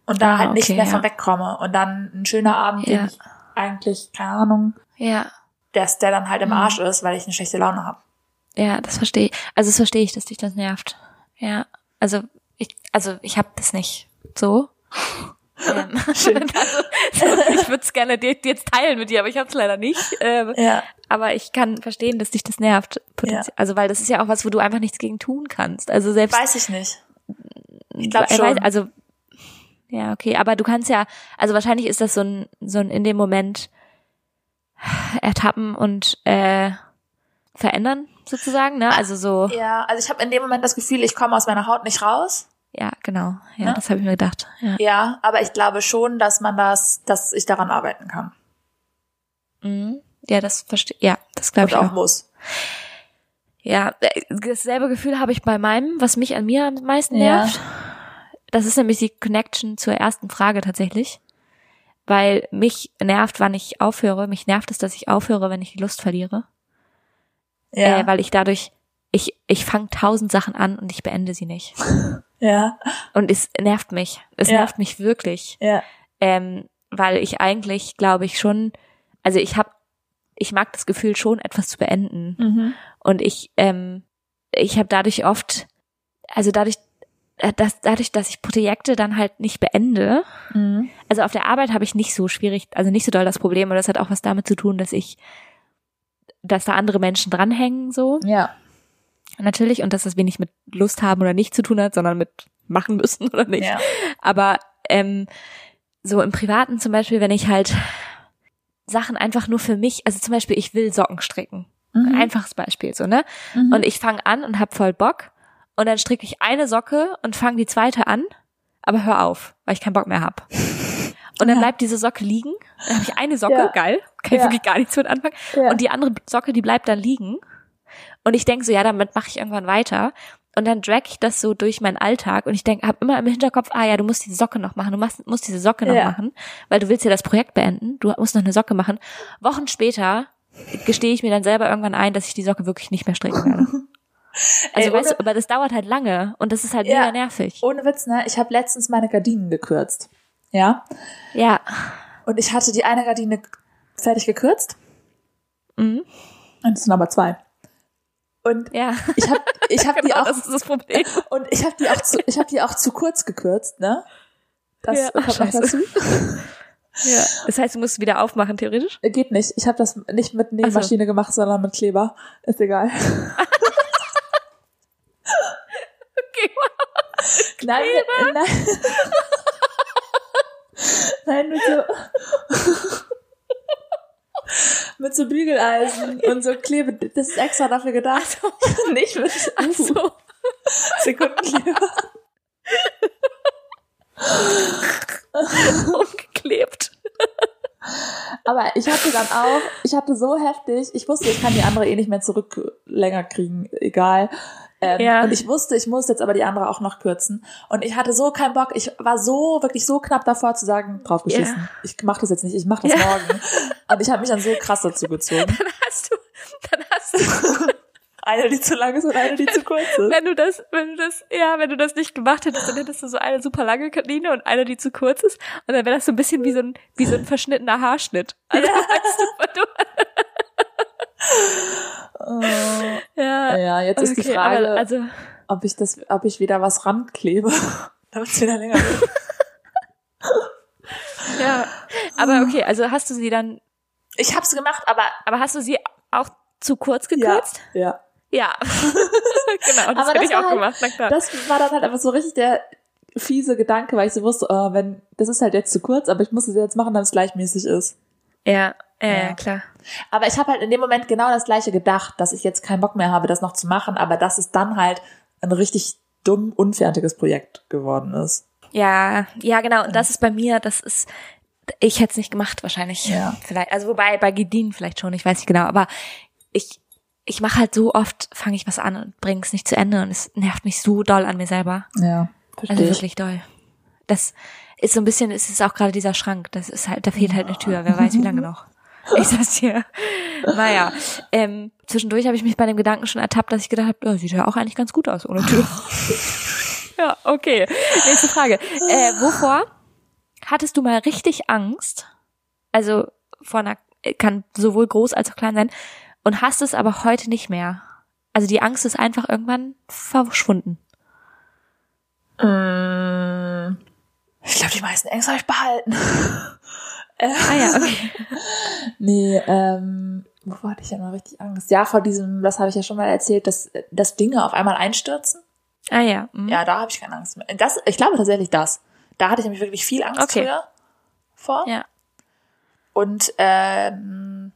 und da Ah, halt nicht okay, mehr ja. von wegkomme. Und dann ein schöner Abend, Ja. den ich eigentlich, keine Ahnung, Ja. dass der dann halt im Mhm. Arsch ist, weil ich eine schlechte Laune habe. Ja, das verstehe ich. Also das verstehe ich, dass dich das nervt. Ja. Also ich, also ich habe das nicht so. Ähm, also, so, ich würde es gerne dir, jetzt teilen mit dir, aber ich habe es leider nicht. Ähm, Ja. Aber ich kann verstehen, dass dich das nervt. Ja. Also weil das ist ja auch was, wo du einfach nichts gegen tun kannst. Also selbst Weiß ich nicht. Ich glaub Weil- schon. also ja, okay, aber du kannst ja, also wahrscheinlich ist das so ein so ein in dem Moment ertappen und äh, verändern sozusagen, ne? Also so, Ja, also ich habe in dem Moment das Gefühl, ich komme aus meiner Haut nicht raus. ja, genau. Ja, Ne? das habe ich mir gedacht. Ja. Ja, aber ich glaube schon, dass man das, dass ich daran arbeiten kann. Mhm. Ja, das verstehe. Ja, das glaube ich auch auch. muss. Ja, äh, dasselbe Gefühl habe ich bei meinem, was mich an mir am meisten Ja. nervt. Das ist nämlich die Connection zur ersten Frage tatsächlich. Weil mich nervt, wann ich aufhöre. Mich nervt es, dass ich aufhöre, wenn ich die Lust verliere. Ja. Äh, weil ich dadurch, ich, ich fange tausend Sachen an und ich beende sie nicht. ja. Und es nervt mich. Es Ja. nervt mich wirklich. Ja. Ähm, weil ich eigentlich, glaube ich, schon, also ich habe, ich mag das Gefühl schon, etwas zu beenden. Mhm. Und ich, ähm, ich habe dadurch oft, also dadurch, äh, dass, dadurch, dass ich Projekte dann halt nicht beende, Mhm. also auf der Arbeit habe ich nicht so schwierig, also nicht so doll das Problem, und das hat auch was damit zu tun, dass ich, dass da andere Menschen dranhängen, so, Ja. natürlich, und dass das wenig mit Lust haben oder nicht zu tun hat, sondern mit machen müssen oder nicht. Ja. Aber ähm, so im Privaten zum Beispiel, wenn ich halt Sachen einfach nur für mich, also zum Beispiel, ich will Socken stricken. Mhm. Einfaches Beispiel, so, ne? Mhm. Und ich fange an und hab voll Bock und dann stricke ich eine Socke und fange die zweite an, aber hör auf, weil ich keinen Bock mehr hab. Und dann Ja. bleibt diese Socke liegen. Dann habe ich eine Socke, Ja. geil, kann ich wirklich gar nichts mit anfangen. Und die andere Socke, die bleibt dann liegen. Und ich denk so, ja, damit mache ich irgendwann weiter. Und dann drag ich das so durch meinen Alltag und ich denk, hab immer im Hinterkopf, ah ja, du musst diese Socke noch machen, du machst, musst diese Socke noch Ja. machen, weil du willst ja das Projekt beenden, du musst noch eine Socke machen. Wochen später gestehe ich mir dann selber irgendwann ein, dass ich die Socke wirklich nicht mehr stricken werde. Also Ey, weißt du, aber das dauert halt lange und das ist halt Ja. mega nervig. Ohne Witz, ne? Ich habe letztens meine Gardinen gekürzt. Ja. Ja. Und ich hatte die eine Gardine fertig gekürzt. Mhm. Und es sind aber zwei. Und Ja. ich habe ich hab die Genau, auch das ist das Problem. und ich habe die auch zu, ich habe die auch zu kurz gekürzt, ne? Das Ja, kommt noch dazu. Ja. Das heißt, du musst wieder aufmachen, theoretisch? Geht nicht. Ich habe das nicht mit Nähmaschine gemacht, sondern mit Kleber. Ist egal. Okay. Nein, mit, nein. nein, mit so mit so Bügeleisen und so Klebe. Das ist extra dafür gedacht. nicht mit Ach so. Sekundenkleber. Umgeklebt. Aber ich hatte dann auch, ich hatte so heftig, ich wusste, ich kann die andere eh nicht mehr zurück länger kriegen, egal. Ähm, Ja. Und ich wusste, ich muss jetzt aber die andere auch noch kürzen. Und ich hatte so keinen Bock, ich war so, wirklich so knapp davor zu sagen, draufgeschissen. Ja. Ich mach das jetzt nicht, ich mach das Ja. morgen. Und ich habe mich dann so krass dazu gezogen. Dann hast du, dann hast du, Eine, die zu lang ist und eine, die zu kurz ist. wenn du das, wenn du das, ja, wenn du das nicht gemacht hättest, dann hättest du so eine super lange Gardine und eine, die zu kurz ist. Und dann wäre das so ein bisschen wie so ein, wie so ein verschnittener Haarschnitt. Also, weißt du, du, ja. Ja, jetzt ist die Frage, aber also, ob ich das, ob ich wieder was ranklebe, damit es wieder länger wird. ja. Aber okay, also hast du sie dann, Ich hab's gemacht, aber aber hast du sie auch zu kurz gekürzt? ja, ja. Ja. genau, das Aber hätte ich auch halt- gemacht, na klar. Das war dann halt einfach so richtig der fiese Gedanke, weil ich so wusste, oh, wenn, das ist halt jetzt zu kurz, aber ich muss es jetzt machen, damit es gleichmäßig ist. ja, ja, Ja. klar. Aber ich habe halt in dem Moment genau das gleiche gedacht, dass ich jetzt keinen Bock mehr habe, das noch zu machen, aber dass es dann halt ein richtig dumm, unfertiges Projekt geworden ist. Ja, ja, genau. Und das ist bei mir, das ist, ich hätte es nicht gemacht wahrscheinlich. Ja. Vielleicht, also wobei bei Gedien vielleicht schon, ich weiß nicht genau, aber ich, ich mache halt so oft, fange ich was an und bringe es nicht zu Ende und es nervt mich so doll an mir selber. Ja, Also verstehe ich. wirklich doll. Das ist so ein bisschen, es ist auch gerade dieser Schrank, das ist halt, da fehlt halt eine Tür, wer weiß wie lange noch. Ich sag's dir. Naja, ähm, zwischendurch habe ich mich bei dem Gedanken schon ertappt, dass ich gedacht habe, ja, sieht ja auch eigentlich ganz gut aus ohne Tür. ja, okay. Nächste Frage. Äh, wovor hattest du mal richtig Angst? Also vor einer, kann sowohl groß als auch klein sein, und hast es aber heute nicht mehr. Also die Angst ist einfach irgendwann verschwunden. Mm. Ich glaube, die meisten Ängste habe ich behalten. Ah ja, okay. Nee, ähm, wovor hatte ich ja mal richtig Angst? Ja, vor diesem, das habe ich ja schon mal erzählt, dass, dass Dinge auf einmal einstürzen. Ah ja. mhm. Ja, da habe ich keine Angst mehr. Das, ich glaube tatsächlich das. Da hatte ich nämlich wirklich viel Angst Okay. früher vor. Ja. Und ähm,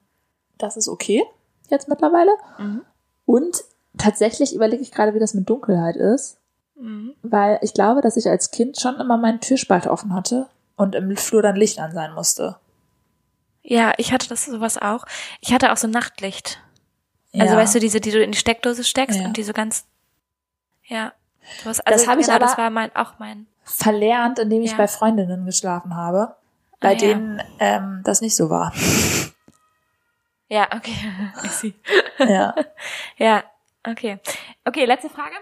das ist okay jetzt mittlerweile. Mhm. Und tatsächlich überlege ich gerade, wie das mit Dunkelheit ist. Mhm. Weil ich glaube, dass ich als Kind schon immer meinen Türspalt offen hatte und im Flur dann Licht an sein musste. Ja, ich hatte das sowas auch. Ich hatte auch so Nachtlicht. Also Ja. weißt du, diese, die du in die Steckdose steckst Ja. und die so ganz, ja. Sowas, also, hab ich genau, das aber- war mein, auch mein, verlernt, indem ich Ja. bei Freundinnen geschlafen habe, bei Ah, denen ähm, das nicht so war. ja, okay. I see. ja. Ja, okay. Okay, letzte Frage.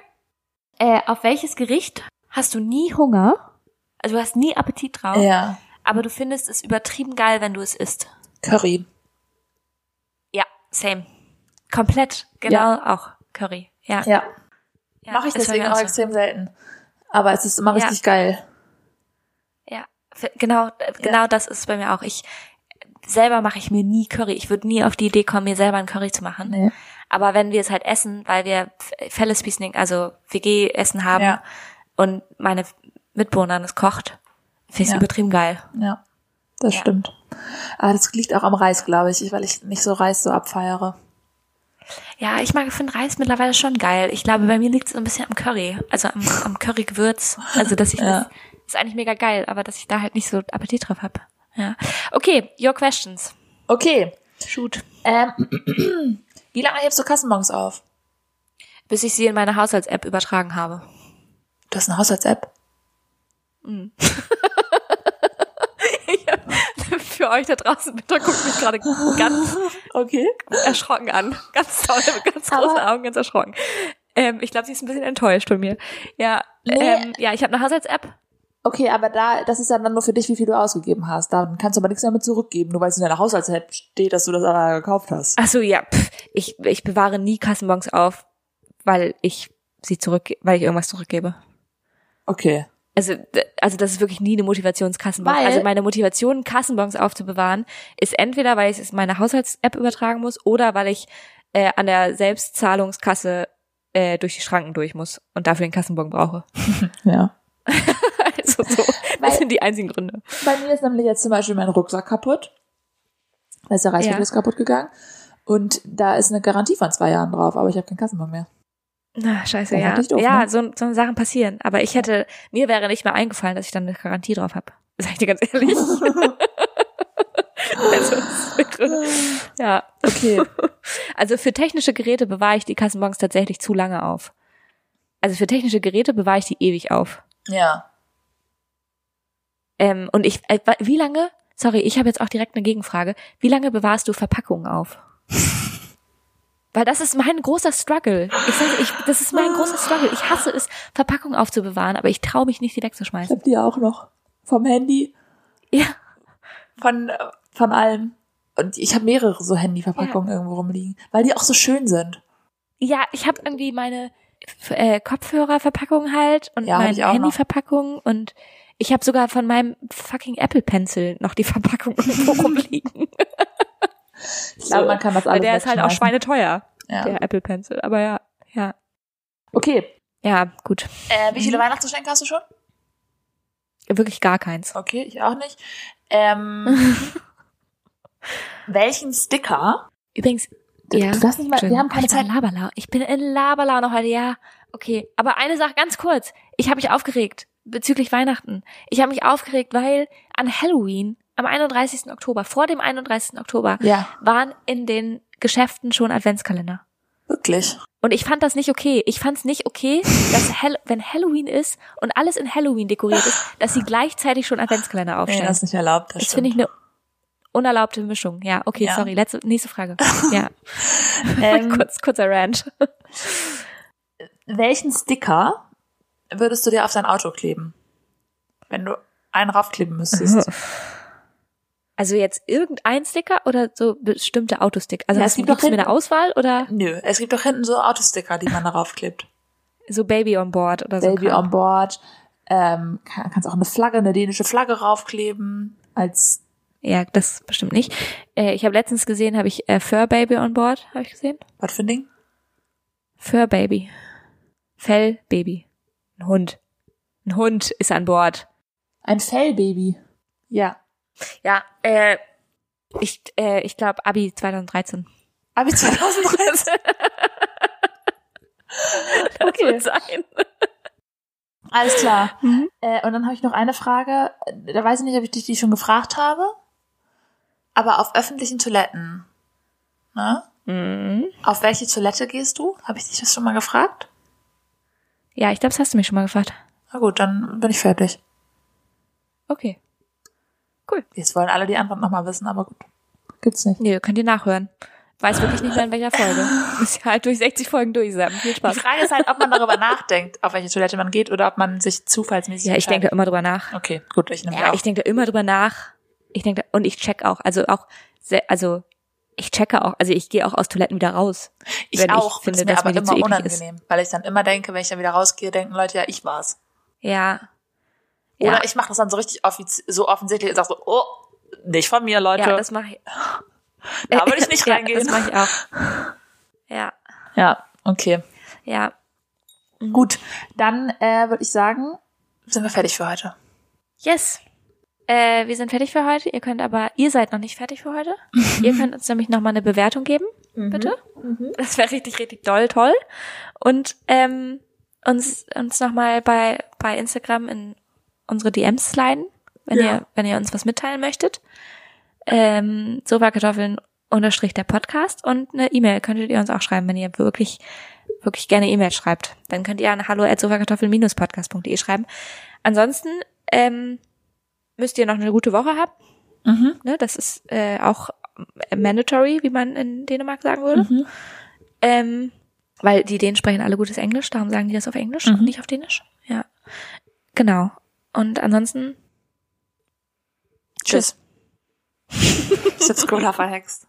Äh, auf welches Gericht hast du nie Hunger? Also du hast nie Appetit drauf, ja. aber du findest es übertrieben geil, wenn du es isst. Curry. Ja, same. Komplett, genau auch Curry. Ja. Ja. ja Mache ich deswegen auch so. extrem selten. Aber es ist immer Ja. richtig geil. Ja, genau, äh, genau das ist bei mir auch. Ich selber mache ich mir nie Curry. Ich würde nie auf die Idee kommen, mir selber ein Curry zu machen. Nee. Aber wenn wir es halt essen, weil wir F- Fellespeacening, also WG-Essen haben Ja. und meine Mitbewohnerin es kocht, finde ich Ja. übertrieben geil. Ja. Das Ja. stimmt. Aber das liegt auch am Reis, glaube ich, weil ich nicht so Reis so abfeiere. Ja, ich mag finde Reis mittlerweile schon geil. Ich glaube, bei mir liegt es so ein bisschen am Curry, also am, am Curry-Gewürz. Also dass ich Ja. das ist eigentlich mega geil, aber dass ich da halt nicht so Appetit drauf habe. Ja. Okay, your questions. Okay. Shoot. Ähm, wie lange hebst du Kassenbons auf? Bis ich sie in meine Haushalts-App übertragen habe. Du hast eine Haushalts-App. Für euch da draußen, bitte guckt mich gerade ganz Okay. erschrocken an. Ganz toll, mit ganz großen Aber- Augen, ganz erschrocken. Ähm, ich glaube, sie ist ein bisschen enttäuscht von mir. Ja, Nee. ähm, ja, ich habe eine Haushalts-App. Okay, aber da, das ist ja dann nur für dich, wie viel du ausgegeben hast. Dann kannst du aber nichts damit zurückgeben, nur weil es in deiner Haushalts-App steht, dass du das aber gekauft hast. Ach so, ja, pff, ich, ich bewahre nie Kassenbons auf, weil ich sie zurück, weil ich irgendwas zurückgebe. Okay. Also, also das ist wirklich nie eine Motivationskassenbon. Weil- Also meine Motivation, Kassenbons aufzubewahren, ist entweder, weil ich es in meine Haushalts-App übertragen muss oder weil ich äh, an der Selbstzahlungskasse äh, durch die Schranken durch muss und dafür den Kassenbon brauche. Ja. Also so, Weil- das sind die einzigen Gründe. Bei mir ist nämlich jetzt zum Beispiel mein Rucksack kaputt. Da ist der Reißverschluss kaputt gegangen. Und da ist eine Garantie von zwei Jahren drauf, aber ich habe keinen Kassenbon mehr. Na, scheiße, ja. doof, ja, ne? so, so Sachen passieren. Aber ich hätte, mir wäre nicht mehr eingefallen, dass ich dann eine Garantie drauf habe. Sag ich dir ganz ehrlich. also, ja. Okay. Also für technische Geräte bewahre ich die Kassenbons tatsächlich zu lange auf. Also für technische Geräte bewahre ich die ewig auf. ja. Ähm, und ich, äh, wie lange, sorry, ich habe jetzt auch direkt eine Gegenfrage. Wie lange bewahrst du Verpackungen auf? Weil das ist mein großer Struggle. Ich sage, ich, das ist mein großer Struggle. Ich hasse es, Verpackungen aufzubewahren, aber ich traue mich nicht, die Ich wegzuschmeißen. habe die auch noch. Vom Handy, Ja, von, äh, von allem. Und ich habe mehrere so Handyverpackungen irgendwo rumliegen, weil die auch so schön sind. ja, ich habe irgendwie meine äh, Kopfhörerverpackung halt und Ja, meine. Handyverpackung und ich habe sogar von meinem fucking Apple Pencil noch die Verpackung irgendwo rumliegen. Ich glaube, man kann das alles Weil der ist halt auch schweineteuer, Ja. der Apple Pencil. Aber ja, ja. Okay. Ja, gut. Äh, wie viele Mhm. Weihnachtsgeschenke hast du schon? Wirklich gar keins. Okay, ich auch nicht. Ähm, welchen Sticker? Übrigens, ja. du darfst nicht mal, wir haben keine ich bin Zeit. in Laberlau. Ich bin in Laberlau noch heute, ja. Okay, aber eine Sache ganz kurz. Ich habe mich aufgeregt bezüglich Weihnachten. Ich habe mich aufgeregt, weil an Halloween am 31. Oktober, vor dem 31. Oktober, Ja, waren in den Geschäften schon Adventskalender. wirklich. Und ich fand das nicht okay. Ich fand es nicht okay, dass Hall wenn Halloween ist und alles in Halloween dekoriert ist, dass sie gleichzeitig schon Adventskalender Nee, aufstellen. das ist nicht erlaubt. Das, Das finde ich eine unerlaubte Mischung. Ja, okay, Ja. sorry. Letzte, nächste Frage. Ja, ähm, kurz, kurzer Rant. welchen Sticker würdest du dir auf dein Auto kleben? Wenn du einen raufkleben müsstest. Also jetzt irgendein Sticker oder so bestimmte Autosticker? Also Ja, es gibt doch mir eine Auswahl oder Nö, es gibt doch hinten so Autosticker, die man darauf klebt. so Baby on Board oder so? Baby on board. Ähm, kann, kannst auch eine Flagge, eine dänische Flagge raufkleben als Ja, das bestimmt nicht. Äh, ich habe letztens gesehen, habe ich äh, Fur Baby on board, habe ich gesehen. was für ein Ding? Fur Baby. Fell Baby. Ein Hund. Ein Hund ist an Bord. Ein Fellbaby. Ja. Ja, äh, ich, äh, ich glaube Abi 2013. Abi 2013. Das Okay. wird sein. Alles klar. Mhm. Äh, und dann habe ich noch eine Frage. Da weiß ich nicht, ob ich dich die schon gefragt habe. Aber auf öffentlichen Toiletten, ne? Mhm. Auf welche Toilette gehst du? Habe ich dich das schon mal gefragt? Ja, ich glaube, das hast du mich schon mal gefragt. Na gut, dann bin ich fertig. Okay. Jetzt wollen alle die Antwort nochmal wissen, aber gut. Gibt's nicht. Nee, könnt ihr nachhören. Weiß wirklich nicht mehr in welcher Folge. Muss ja halt durch 60 Folgen durch sein. Viel Die Spaß. Frage ist halt, ob man darüber nachdenkt, auf welche Toilette man geht oder ob man sich zufallsmäßig Ja, ich denke da immer drüber nach. Okay, gut, ich nehme Ja, auch. ich denke da immer drüber nach. Ich denke, und ich check auch, also auch, sehr, also ich checke auch, also ich gehe auch aus Toiletten wieder raus. Ich auch, ich finde, ist mir aber mir immer eklig ist. unangenehm, weil ich dann immer denke, wenn ich dann wieder rausgehe, denken Leute, ja, ich war's. Ja. Oder ja. ich mache das dann so richtig offiz so offensichtlich und sag so, oh, nicht von mir, Leute. Ja, das mache ich. da würde ich nicht ja, reingehen. Das mache ich auch. Ja, Ja, okay. ja. Gut, dann äh, würde ich sagen, sind wir fertig für heute. Yes. Äh, wir sind fertig für heute. Ihr könnt aber, ihr seid noch nicht fertig für heute. ihr könnt uns nämlich nochmal eine Bewertung geben, bitte. Das wäre richtig, richtig doll, toll. Und ähm, uns uns nochmal bei bei Instagram in unsere DMs sliden, wenn Ja. ihr wenn ihr uns was mitteilen möchtet. Ähm, Sofakartoffeln unterstrich der Podcast und eine E-Mail könntet ihr uns auch schreiben, wenn ihr wirklich wirklich gerne E-Mail schreibt. Dann könnt ihr an hallo at sofakartoffeln-podcast.de schreiben. Ansonsten ähm, müsst ihr noch eine gute Woche haben. Mhm. Ne, das ist äh, auch mandatory, wie man in Dänemark sagen würde. Mhm. Ähm, weil die Dänen sprechen alle gutes Englisch, darum sagen die das auf Englisch Mhm. und nicht auf Dänisch. Ja. Genau. Und ansonsten Tschüss. Ich hab Scroller verhext.